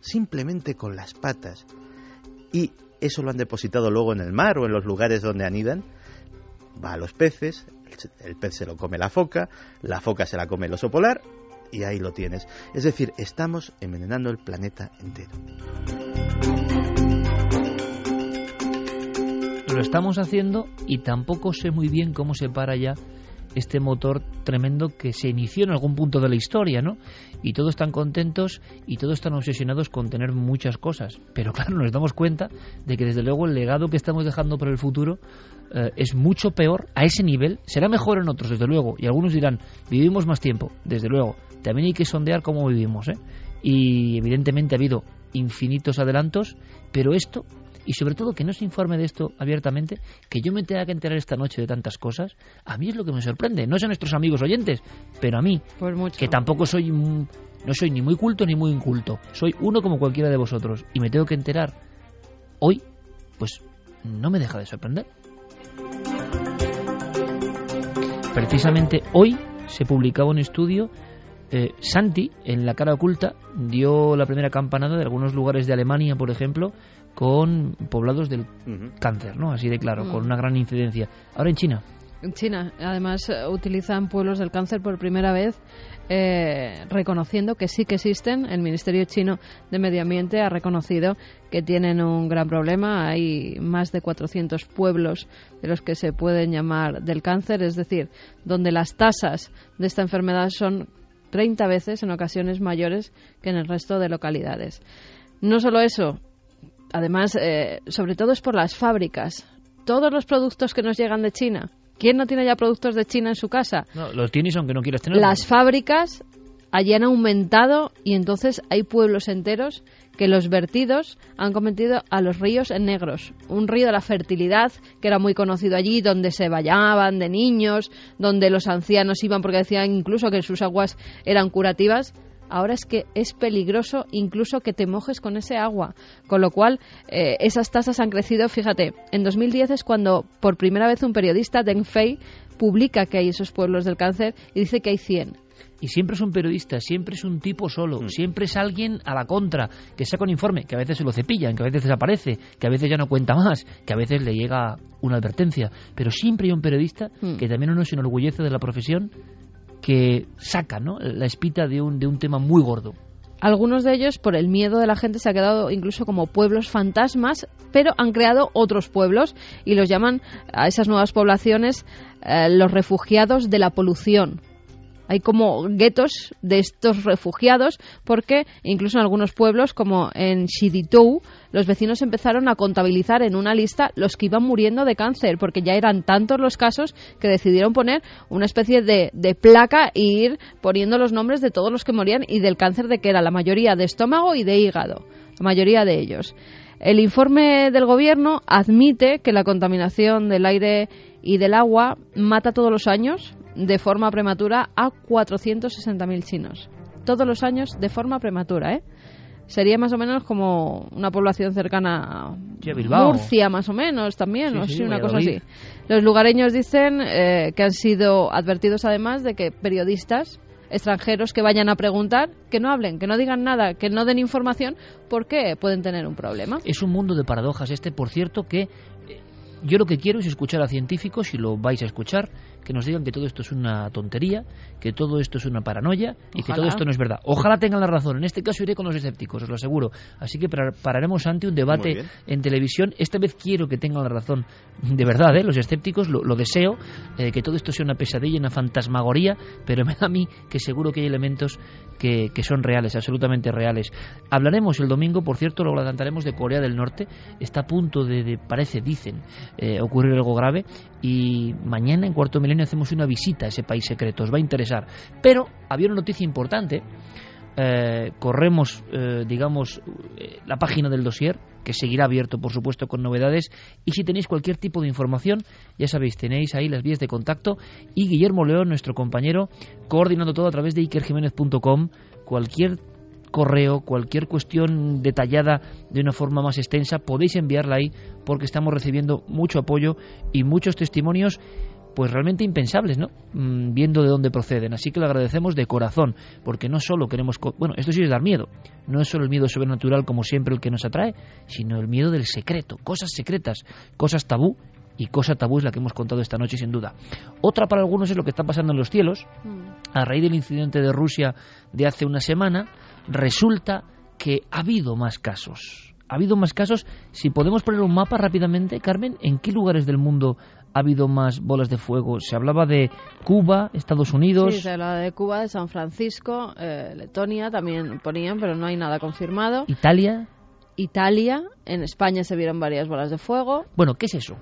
simplemente con las patas, y eso lo han depositado luego en el mar o en los lugares donde anidan, va a los peces, el pez se lo come la foca, la foca se la come el oso polar, y ahí lo tienes. Es decir, estamos envenenando el planeta entero. Lo estamos haciendo y tampoco sé muy bien cómo se para ya este motor tremendo que se inició en algún punto de la historia, ¿no? Y todos están contentos y todos están obsesionados con tener muchas cosas. Pero claro, nos damos cuenta de que desde luego el legado que estamos dejando para el futuro eh, es mucho peor a ese nivel. Será mejor en otros, desde luego. Y algunos dirán, vivimos más tiempo, desde luego. También hay que sondear cómo vivimos, ¿eh? Y evidentemente ha habido infinitos adelantos, pero esto y sobre todo que no se informe de esto abiertamente, que yo me tenga que enterar esta noche de tantas cosas, a mí es lo que me sorprende. No son nuestros amigos oyentes, pero a mí, que tampoco soy, no soy ni muy culto ni muy inculto, soy uno como cualquiera de vosotros y me tengo que enterar hoy, pues no me deja de sorprender. Precisamente hoy se publicaba un estudio eh, Santi, en la cara oculta, dio la primera campanada de algunos lugares de Alemania, por ejemplo, con poblados del cáncer, ¿no? Así de claro, Mm. con una gran incidencia. Ahora en China, En China, además, eh, utilizan pueblos del cáncer por primera vez, eh, reconociendo que sí que existen. El Ministerio chino de Medio Ambiente ha reconocido que tienen un gran problema. Hay más de 400 pueblos de los que se pueden llamar del cáncer, es decir, donde las tasas de esta enfermedad son 30 veces, en ocasiones mayores, que en el resto de localidades. No solo eso, además, eh, sobre todo es por las fábricas. Todos los productos que nos llegan de China. ¿Quién no tiene ya productos de China en su casa? no, los tienes aunque no quieras tenerlos. Las fábricas allí han aumentado y entonces hay pueblos enteros que los vertidos han convertido a los ríos en negros. Un río de la fertilidad que era muy conocido allí, donde se bañaban de niños, donde los ancianos iban porque decían incluso que sus aguas eran curativas. Ahora es que es peligroso incluso que te mojes con ese agua. Con lo cual, eh, esas tasas han crecido. Fíjate, en 2010 es cuando por primera vez un periodista, Deng Fei, publica que hay esos pueblos del cáncer y dice que hay 100. Y siempre es un periodista, siempre es un tipo solo, Mm. siempre es alguien a la contra, que saca un informe, que a veces se lo cepillan, que a veces desaparece, que a veces ya no cuenta más, que a veces le llega una advertencia. Pero siempre hay un periodista Mm. que también uno se enorgullece de la profesión, que saca ¿no? la espita de un, de un tema muy gordo. Algunos de ellos, por el miedo de la gente, se ha quedado incluso como pueblos fantasmas, pero han creado otros pueblos y los llaman a esas nuevas poblaciones eh, los refugiados de la polución. Hay como guetos de estos refugiados porque incluso en algunos pueblos como en Shiditou los vecinos empezaron a contabilizar en una lista los que iban muriendo de cáncer porque ya eran tantos los casos que decidieron poner una especie de, de placa e ir poniendo los nombres de todos los que morían y del cáncer de que era la mayoría de estómago y de hígado, la mayoría de ellos. El informe del gobierno admite que la contaminación del aire y del agua mata todos los años de forma prematura a 460.000 chinos. Todos los años de forma prematura, ¿eh? Sería más o menos como una población cercana a. Murcia, más o menos, también, Sí, o sí, sí, una cosa así. Los lugareños dicen eh, que han sido advertidos además de que periodistas extranjeros que vayan a preguntar, que no hablen, que no digan nada, que no den información, porque pueden tener un problema. Es un mundo de paradojas este, por cierto, que eh, yo lo que quiero es escuchar a científicos, si lo vais a escuchar, que nos digan que todo esto es una tontería, que todo esto es una paranoia y que todo esto no es verdad. Ojalá tengan la razón. En este caso iré con los escépticos, os lo aseguro. Así que par- pararemos ante un debate en televisión. Esta vez quiero que tengan la razón. De verdad, ¿eh? los escépticos lo, lo deseo, eh, que todo esto sea una pesadilla, una fantasmagoría, pero me da a mí que seguro que hay elementos que, que son reales, absolutamente reales. Hablaremos el domingo, por cierto, luego adelantaremos de Corea del Norte. Está a punto de, de, parece, dicen, eh, ocurrir algo grave. Y mañana, en Cuarto Milenio, hacemos una visita a ese país secreto. Os va a interesar. Pero había una noticia importante. Eh, corremos, eh, digamos, eh, la página del dossier, que seguirá abierto, por supuesto, con novedades. Y si tenéis cualquier tipo de información, ya sabéis, tenéis ahí las vías de contacto. Y Guillermo León, nuestro compañero, coordinando todo a través de ikerjiménez.com. Cualquier correo, cualquier cuestión detallada de una forma más extensa, podéis enviarla ahí porque estamos recibiendo mucho apoyo y muchos testimonios pues realmente impensables, ¿no? Mm, viendo de dónde proceden. Así que lo agradecemos de corazón, porque no solo queremos... co- Bueno, esto sí es dar miedo. No es solo el miedo sobrenatural como siempre el que nos atrae, sino el miedo del secreto, cosas secretas, cosas tabú, y cosa tabú es la que hemos contado esta noche sin duda. Otra para algunos es lo que está pasando en los cielos. A raíz del incidente de Rusia de hace una semana, resulta que ha habido más casos. Ha habido más casos. Si podemos poner un mapa rápidamente, Carmen, ¿en qué lugares del mundo ha habido más bolas de fuego? Se hablaba de Cuba, Estados Unidos. Sí, se habla de Cuba, de San Francisco, eh, Letonia también ponían, pero no hay nada confirmado. Italia. Italia, en España se vieron varias bolas de fuego. Bueno, ¿qué es eso?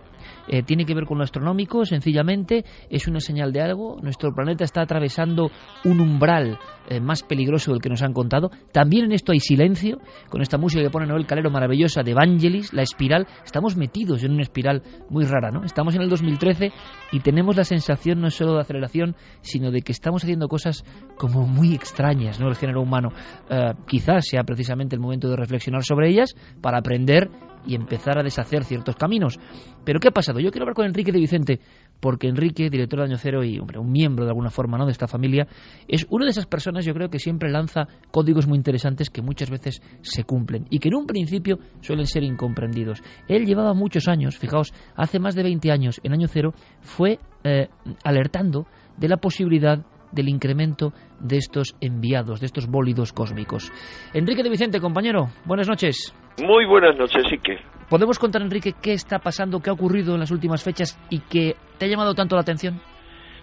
Eh, tiene que ver con lo astronómico, sencillamente es una señal de algo. Nuestro planeta está atravesando un umbral eh, más peligroso del que nos han contado. También en esto hay silencio, con esta música que pone Noel Calero maravillosa de Evangelis, la espiral. Estamos metidos en una espiral muy rara, ¿no? Estamos en el 2013 y tenemos la sensación no solo de aceleración, sino de que estamos haciendo cosas como muy extrañas, ¿no? El género humano. Eh, quizás sea precisamente el momento de reflexionar sobre ellas para aprender y empezar a deshacer ciertos caminos. Pero ¿qué ha pasado? Yo quiero hablar con Enrique de Vicente porque Enrique, director de Año Cero y hombre, un miembro de alguna forma ¿no? de esta familia, es una de esas personas yo creo que siempre lanza códigos muy interesantes que muchas veces se cumplen y que en un principio suelen ser incomprendidos. Él llevaba muchos años, fijaos, hace más de 20 años en Año Cero, fue eh, alertando de la posibilidad del incremento de estos enviados, de estos bólidos cósmicos. Enrique de Vicente, compañero, buenas noches. Muy buenas noches, Ike. ¿Podemos contar, Enrique, qué está pasando, qué ha ocurrido en las últimas fechas y que te ha llamado tanto la atención?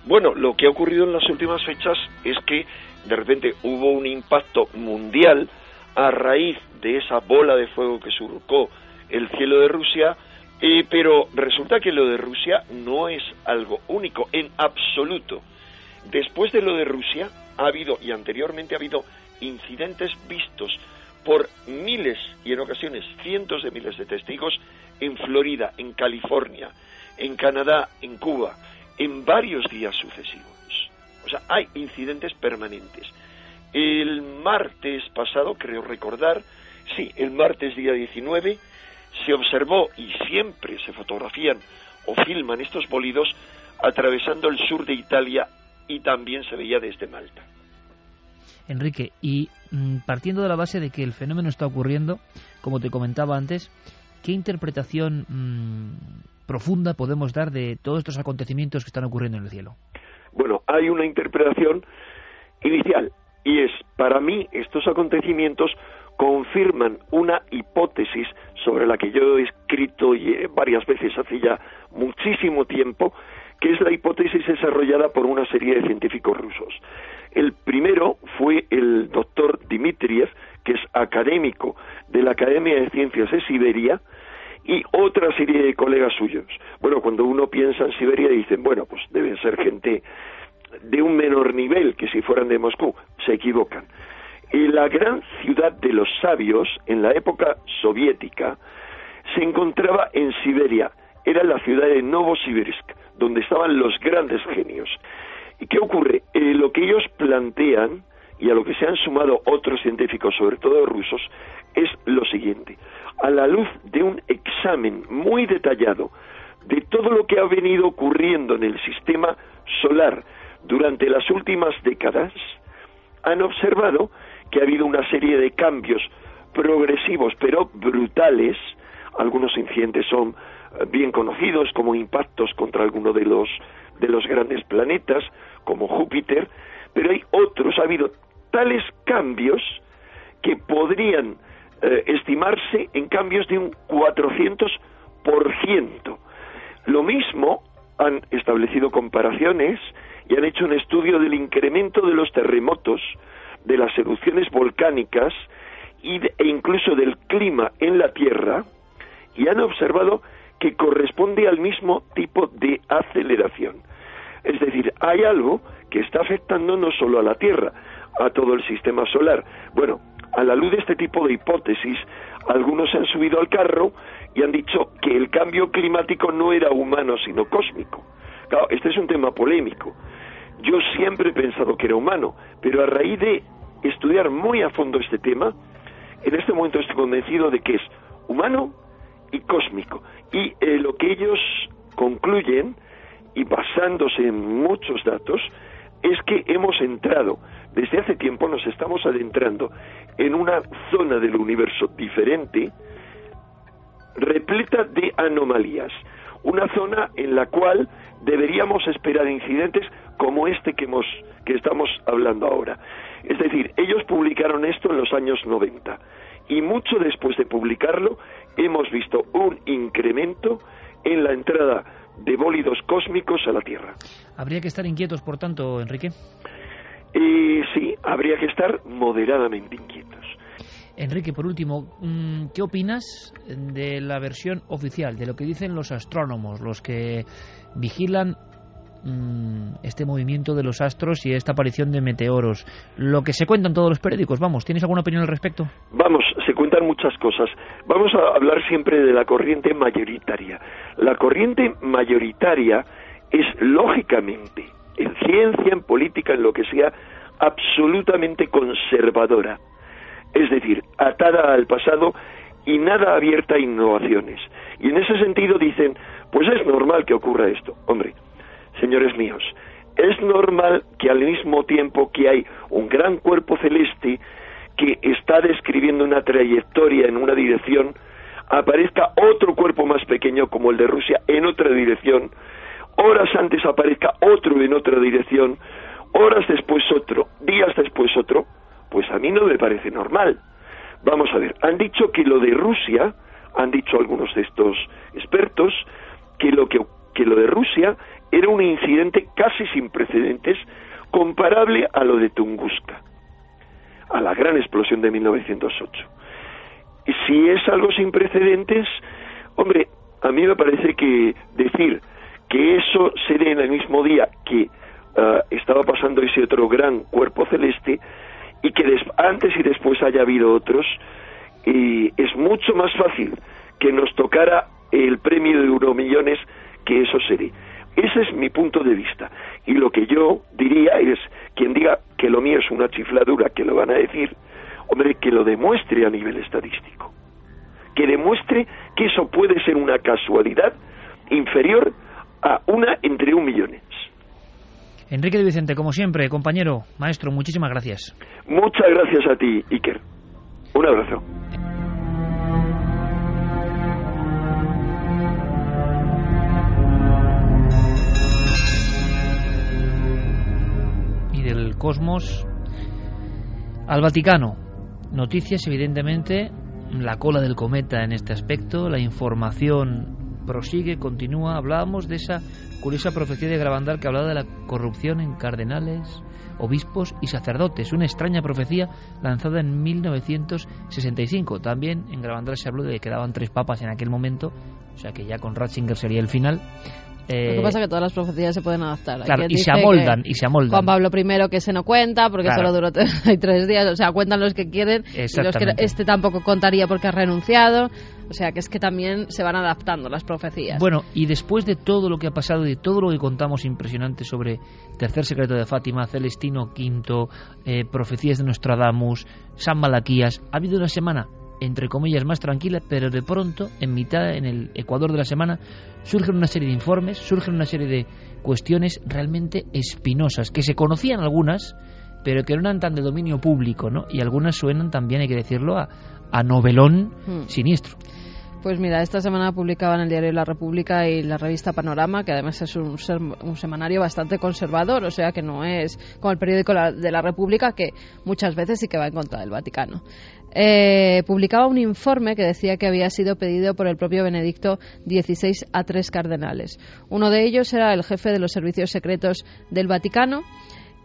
Bueno, lo que ha ocurrido en las últimas fechas es que de repente hubo un impacto mundial a raíz de esa bola de fuego que surcó el cielo de Rusia, eh, pero resulta que lo de Rusia no es algo único en absoluto. Después de lo de Rusia, ha habido, y anteriormente ha habido, incidentes vistos por miles y en ocasiones cientos de miles de testigos en Florida, en California, en Canadá, en Cuba, en varios días sucesivos. O sea, hay incidentes permanentes. El martes pasado, creo recordar, sí, el martes día 19, se observó y siempre se fotografían o filman estos bolidos atravesando el sur de Italia y también se veía desde Malta. Enrique, y mm, partiendo de la base de que el fenómeno está ocurriendo, como te comentaba antes, ¿qué interpretación mm, profunda podemos dar de todos estos acontecimientos que están ocurriendo en el cielo? Bueno, hay una interpretación inicial y es, para mí, estos acontecimientos confirman una hipótesis sobre la que yo he escrito eh, varias veces hace ya muchísimo tiempo, que es la hipótesis desarrollada por una serie de científicos rusos. El primero fue el doctor Dmitriev, que es académico de la Academia de Ciencias de Siberia, y otra serie de colegas suyos. Bueno, cuando uno piensa en Siberia dicen, bueno, pues deben ser gente de un menor nivel que si fueran de Moscú. Se equivocan. Y la gran ciudad de los sabios, en la época soviética, se encontraba en Siberia. Era la ciudad de Novosibirsk donde estaban los grandes genios. ¿Y qué ocurre? Eh, lo que ellos plantean, y a lo que se han sumado otros científicos, sobre todo rusos, es lo siguiente. A la luz de un examen muy detallado de todo lo que ha venido ocurriendo en el sistema solar durante las últimas décadas, han observado que ha habido una serie de cambios progresivos pero brutales, algunos incidentes son bien conocidos como impactos contra alguno de los de los grandes planetas como Júpiter, pero hay otros, ha habido tales cambios que podrían eh, estimarse en cambios de un 400%. Lo mismo han establecido comparaciones y han hecho un estudio del incremento de los terremotos, de las erupciones volcánicas y e incluso del clima en la Tierra y han observado que corresponde al mismo tipo de aceleración. Es decir, hay algo que está afectando no solo a la Tierra, a todo el sistema solar. Bueno, a la luz de este tipo de hipótesis, algunos se han subido al carro y han dicho que el cambio climático no era humano, sino cósmico. Claro, este es un tema polémico. Yo siempre he pensado que era humano, pero a raíz de estudiar muy a fondo este tema, en este momento estoy convencido de que es humano y cósmico. Y eh, lo que ellos concluyen, y basándose en muchos datos, es que hemos entrado, desde hace tiempo nos estamos adentrando en una zona del universo diferente, repleta de anomalías, una zona en la cual deberíamos esperar incidentes como este que hemos que estamos hablando ahora. Es decir, ellos publicaron esto en los años 90 y mucho después de publicarlo hemos visto un incremento en la entrada de bólidos cósmicos a la Tierra. ¿Habría que estar inquietos, por tanto, Enrique? Eh, sí, habría que estar moderadamente inquietos. Enrique, por último, mm, ¿qué opinas de la versión oficial, de lo que dicen los astrónomos, los que vigilan Mm, este movimiento de los astros y esta aparición de meteoros. Lo que se cuenta en todos los periódicos, vamos, ¿tienes alguna opinión al respecto? Vamos, se cuentan muchas cosas. Vamos a hablar siempre de la corriente mayoritaria. La corriente mayoritaria es lógicamente, en ciencia, en política, en lo que sea, absolutamente conservadora. Es decir, atada al pasado y nada abierta a innovaciones. Y en ese sentido dicen, pues es normal que ocurra esto. Hombre, señores míos, es normal que al mismo tiempo que hay un gran cuerpo celeste que está describiendo una trayectoria en una dirección, aparezca otro cuerpo más pequeño como el de Rusia en otra dirección, horas antes aparezca otro en otra dirección, horas después otro, días después otro, pues a mí no me parece normal. Vamos a ver, han dicho que lo de Rusia, han dicho algunos de estos expertos, que lo, que, que lo de Rusia era un incidente casi sin precedentes comparable a lo de Tunguska, a la gran explosión de 1908. Y si es algo sin precedentes, hombre, a mí me parece que decir que eso se en el mismo día que ah, estaba pasando ese otro gran cuerpo celeste y que antes y después haya habido otros, y es mucho más fácil que nos tocara el premio de Euromillones que eso se dé. Ese es mi punto de vista. Y lo que yo diría es, quien diga que lo mío es una chifladura, que lo van a decir, hombre, que lo demuestre a nivel estadístico. Que demuestre que eso puede ser una casualidad inferior a una entre un millones. Enrique de Vicente, como siempre, compañero, maestro, muchísimas gracias. Muchas gracias a ti, Iker. Un abrazo. Cosmos al Vaticano. Noticias, evidentemente, la cola del cometa en este aspecto, la información prosigue, continúa. Hablábamos de esa curiosa profecía de Gravandal que hablaba de la corrupción en cardenales, obispos y sacerdotes. Una extraña profecía lanzada en 1965. También en Gravandal se habló de que quedaban tres papas en aquel momento, o sea que ya con Ratzinger sería el final. Lo que pasa es que todas las profecías se pueden adaptar. Claro, y se amoldan, y se amoldan. Juan Pablo I que se no cuenta porque Claro. solo duró tres (laughs) días, o sea, cuentan los que quieren y los que Exactamente. este tampoco contaría porque ha renunciado, o sea, que es que también se van adaptando las profecías. Bueno, y después de todo lo que ha pasado y de todo lo que contamos impresionante sobre Tercer Secreto de Fátima, Celestino V, eh, Profecías de Nostradamus, San Malaquías, ha habido una semana, entre comillas, más tranquila, pero de pronto, en mitad, en el Ecuador de la semana, surgen una serie de informes, surgen una serie de cuestiones realmente espinosas, que se conocían algunas, pero que no eran tan de dominio público, ¿no? Y algunas suenan también, hay que decirlo, a, a novelón Hmm. siniestro. Pues mira, esta semana publicaban el diario La República y la revista Panorama, que además es un, ser- un semanario bastante conservador, o sea que no es como el periódico de La República, que muchas veces sí que va en contra del Vaticano. Eh, publicaba un informe que decía que había sido pedido por el propio Benedicto XVI a tres cardenales. Uno de ellos era el jefe de los servicios secretos del Vaticano,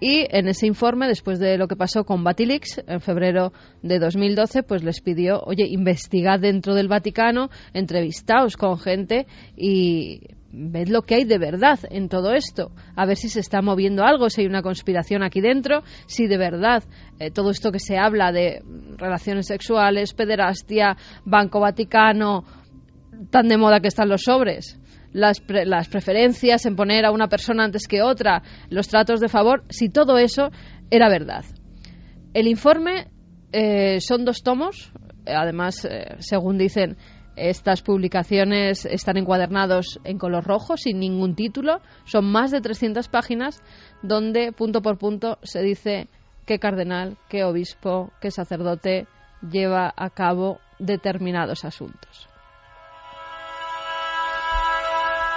y en ese informe, después de lo que pasó con Batilix en febrero de 2012, pues les pidió, oye, investigad dentro del Vaticano, entrevistaos con gente y ved lo que hay de verdad en todo esto. A ver si se está moviendo algo, si hay una conspiración aquí dentro, si de verdad eh, todo esto que se habla de relaciones sexuales, pederastia, Banco Vaticano, tan de moda que están los sobres, las, pre- las preferencias en poner a una persona antes que otra, los tratos de favor, si todo eso era verdad. El informe eh, son dos tomos, eh, además, eh, según dicen, estas publicaciones están encuadernados en color rojo, sin ningún título, son más de 300 páginas donde punto por punto se dice qué cardenal, qué obispo, qué sacerdote lleva a cabo determinados asuntos.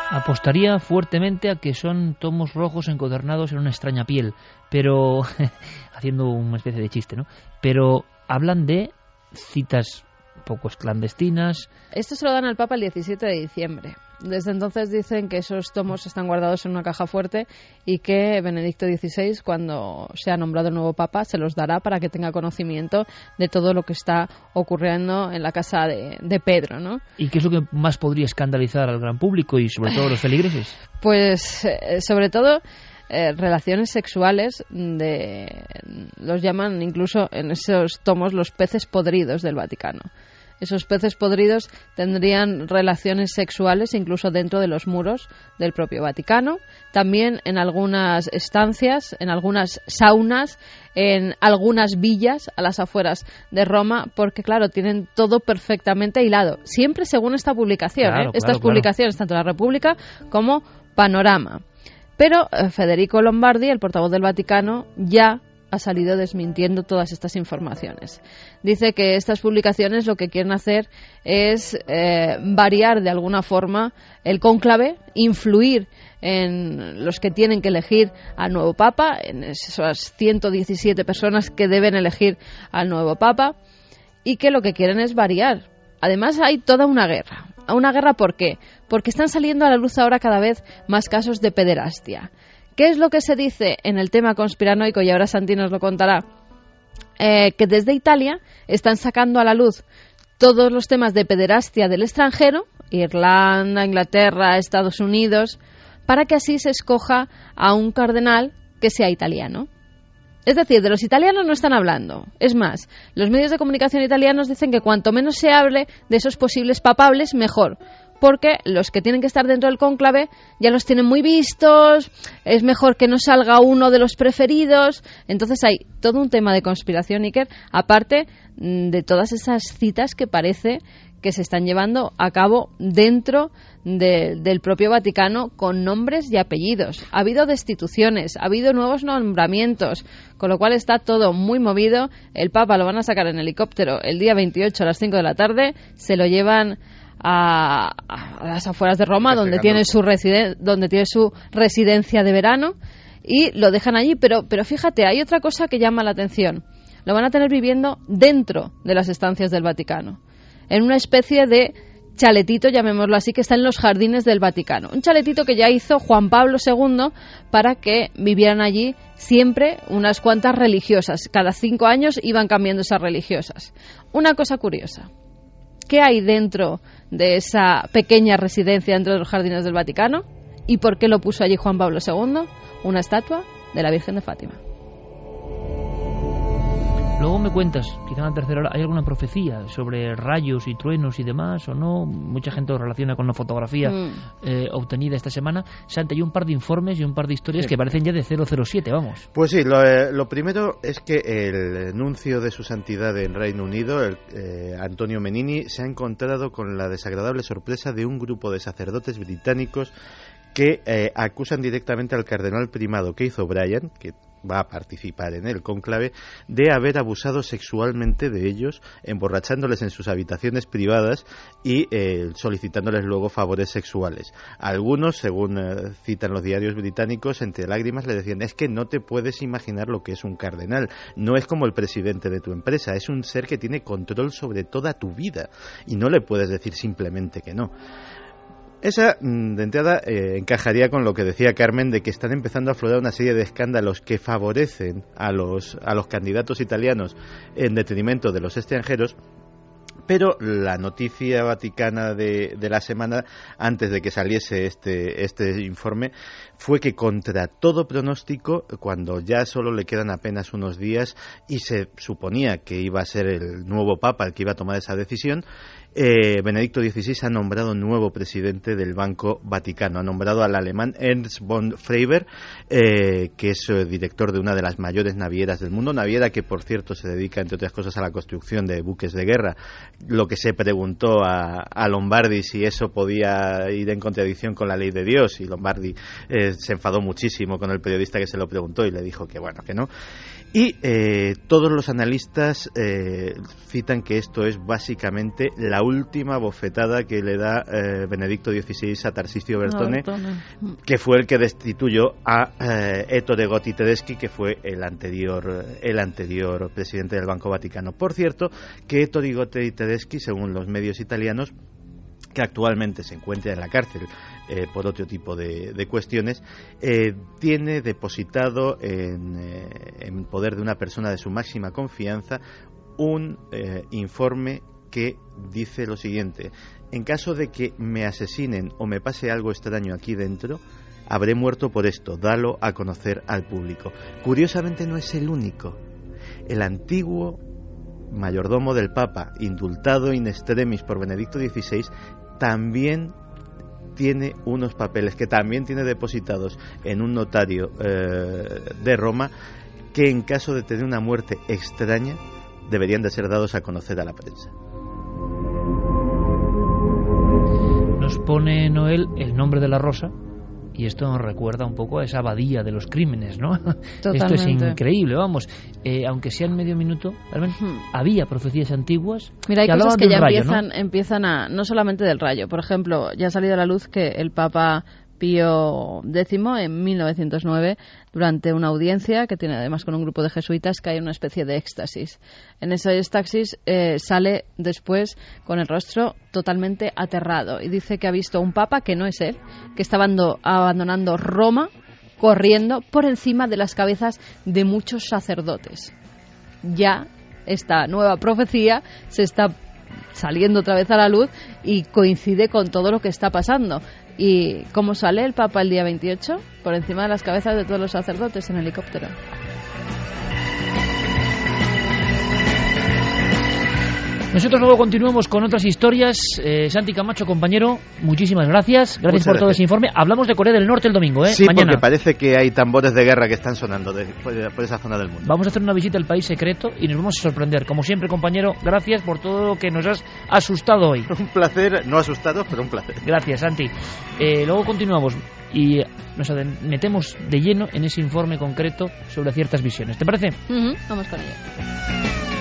Apostaría fuertemente a que son tomos rojos encuadernados en una extraña piel, pero (laughs) haciendo una especie de chiste, ¿no? Pero hablan de citas poco clandestinas, Esto se lo dan al Papa el 17 de diciembre. Desde entonces dicen que esos tomos están guardados en una caja fuerte y que Benedicto XVI, cuando sea nombrado el nuevo Papa, se los dará para que tenga conocimiento de todo lo que está ocurriendo en la casa de, de Pedro, ¿no? ¿y qué es lo que más podría escandalizar al gran público y sobre todo a los feligreses? (laughs) Pues eh, sobre todo eh, relaciones sexuales de los llaman incluso en esos tomos los peces podridos del Vaticano. Esos peces podridos tendrían relaciones sexuales incluso dentro de los muros del propio Vaticano, también en algunas estancias, en algunas saunas, en algunas villas a las afueras de Roma, porque claro, tienen todo perfectamente hilado, siempre según esta publicación, Claro, ¿eh? estas claro. publicaciones, tanto la República como Panorama. Pero eh, Federico Lombardi, el portavoz del Vaticano, ya ha salido desmintiendo todas estas informaciones. Dice que estas publicaciones lo que quieren hacer es eh, variar de alguna forma el cónclave, influir en los que tienen que elegir al nuevo Papa, en esas 117 personas que deben elegir al nuevo Papa, y que lo que quieren es variar. Además hay toda una guerra. ¿Una guerra por qué? Porque están saliendo a la luz ahora cada vez más casos de pederastia. ¿Qué es lo que se dice en el tema conspiranoico? Y ahora Santi nos lo contará. Eh, que desde Italia están sacando a la luz todos los temas de pederastia del extranjero, Irlanda, Inglaterra, Estados Unidos, para que así se escoja a un cardenal que sea italiano. Es decir, de los italianos no están hablando. Es más, los medios de comunicación italianos dicen que cuanto menos se hable de esos posibles papables, mejor. Porque los que tienen que estar dentro del cónclave ya los tienen muy vistos, es mejor que no salga uno de los preferidos. Entonces hay todo un tema de conspiración, Iker, aparte mm, de todas esas citas que parece que se están llevando a cabo dentro del propio Vaticano con nombres y apellidos. Ha habido destituciones, ha habido nuevos nombramientos, con lo cual está todo muy movido. El Papa lo van a sacar en helicóptero el día 28 a las 5 de la tarde, se lo llevan a, las afueras de Roma, donde tiene, su donde tiene su residencia de verano, y lo dejan allí. Pero, pero fíjate, hay otra cosa que llama la atención. Lo van a tener viviendo dentro de las estancias del Vaticano, en una especie de chaletito, llamémoslo así, que está en los jardines del Vaticano. Un chaletito que ya hizo Juan Pablo II para que vivieran allí siempre unas cuantas religiosas. Cada cinco años iban cambiando esas religiosas. Una cosa curiosa. ¿Qué hay dentro de esa pequeña residencia dentro de los jardines del Vaticano? ¿Y por qué lo puso allí Juan Pablo II? Una estatua de la Virgen de Fátima. Luego me cuentas, quizá en la tercera hora, ¿hay alguna profecía sobre rayos y truenos y demás o no? Mucha gente lo relaciona con una fotografía mm. eh, obtenida esta semana. Santa, hay un par de informes y un par de historias que parecen ya de 007, vamos. Pues sí, lo, eh, primero es que el nuncio de su santidad en Reino Unido, el, eh, Antonio Menini, se ha encontrado con la desagradable sorpresa de un grupo de sacerdotes británicos que acusan directamente al cardenal primado que hizo Brian, que va a participar en el cónclave, de haber abusado sexualmente de ellos, emborrachándoles en sus habitaciones privadas y eh, solicitándoles luego favores sexuales. Algunos, según eh, citan los diarios británicos, entre lágrimas le decían, es que no te puedes imaginar lo que es un cardenal, no es como el presidente de tu empresa, es un ser que tiene control sobre toda tu vida y no le puedes decir simplemente que no. Esa, mm, de entrada, eh, encajaría con lo que decía Carmen de que están empezando a aflorar una serie de escándalos que favorecen a los, a los candidatos italianos en detrimento de los extranjeros. Pero la noticia vaticana de, de, la semana, antes de que saliese este, este informe, fue que contra todo pronóstico, cuando ya solo le quedan apenas unos días y se suponía que iba a ser el nuevo Papa el que iba a tomar esa decisión, eh, Benedicto XVI ha nombrado nuevo presidente del Banco Vaticano. Ha nombrado al alemán Ernst von Freiber, eh, que es eh, director de una de las mayores navieras del mundo. Naviera que, por cierto, se dedica, entre otras cosas, a la construcción de buques de guerra. Lo que se preguntó a, Lombardi si eso podía ir en contradicción con la ley de Dios. Y Lombardi se enfadó muchísimo con el periodista que se lo preguntó y le dijo que, bueno, que no. Y todos los analistas citan que esto es básicamente la última bofetada que le da eh, Benedicto XVI a Tarcisio Bertone, que fue el que destituyó a eh, Ettore Gotti Tedeschi, que fue el anterior, el anterior presidente del Banco Vaticano. Por cierto, que Ettore Gotti Tedeschi, según los medios italianos, que actualmente se encuentra en la cárcel eh, por otro tipo de, cuestiones, tiene depositado en, en, poder de una persona de su máxima confianza un informe que dice lo siguiente, en caso de que me asesinen o me pase algo extraño aquí dentro, habré muerto por esto, dalo a conocer al público. Curiosamente no es el único. El antiguo mayordomo del Papa, indultado in extremis por Benedicto XVI, también tiene unos papeles que también tiene depositados en un notario eh, de Roma que en caso de tener una muerte extraña deberían de ser dados a conocer a la prensa. nos pone Noel el nombre de la rosa Y esto nos recuerda un poco a esa abadía de los crímenes, ¿no? (laughs) Esto es Totalmente. increíble, vamos. Eh, aunque sea en medio minuto, Hmm. había profecías antiguas Mira, hay que cosas que ya rayo, empiezan, ¿no? empiezan a, no solamente del rayo. Por ejemplo, ya ha salido a la luz que el Papa Pío X en 1909, durante una audiencia que tiene además con un grupo de jesuitas, cae en una especie de éxtasis. En ese éxtasis eh, sale después con el rostro totalmente aterrado y dice que ha visto un Papa que no es él, que está abando- abandonando Roma corriendo por encima de las cabezas de muchos sacerdotes ya esta nueva profecía se está saliendo otra vez a la luz y coincide con todo lo que está pasando. ¿Y cómo sale el Papa el día 28? Por encima de las cabezas de todos los sacerdotes en helicóptero. Nosotros luego continuamos con otras historias. Eh, Santi Camacho, compañero, muchísimas gracias. Gracias Muchas por todo gracias. ese informe. Hablamos de Corea del Norte el domingo, ¿eh? Sí, Mañana. porque parece que hay tambores de guerra que están sonando de- por, por esa zona del mundo. Vamos a hacer una visita al país secreto y nos vamos a sorprender. Como siempre, compañero, gracias por todo lo que nos has asustado hoy. (laughs) Un placer, no asustado, pero un placer. Gracias, Santi. Eh, luego continuamos y nos metemos de lleno en ese informe concreto sobre ciertas visiones. ¿Te parece? Ujú, Vamos con ello.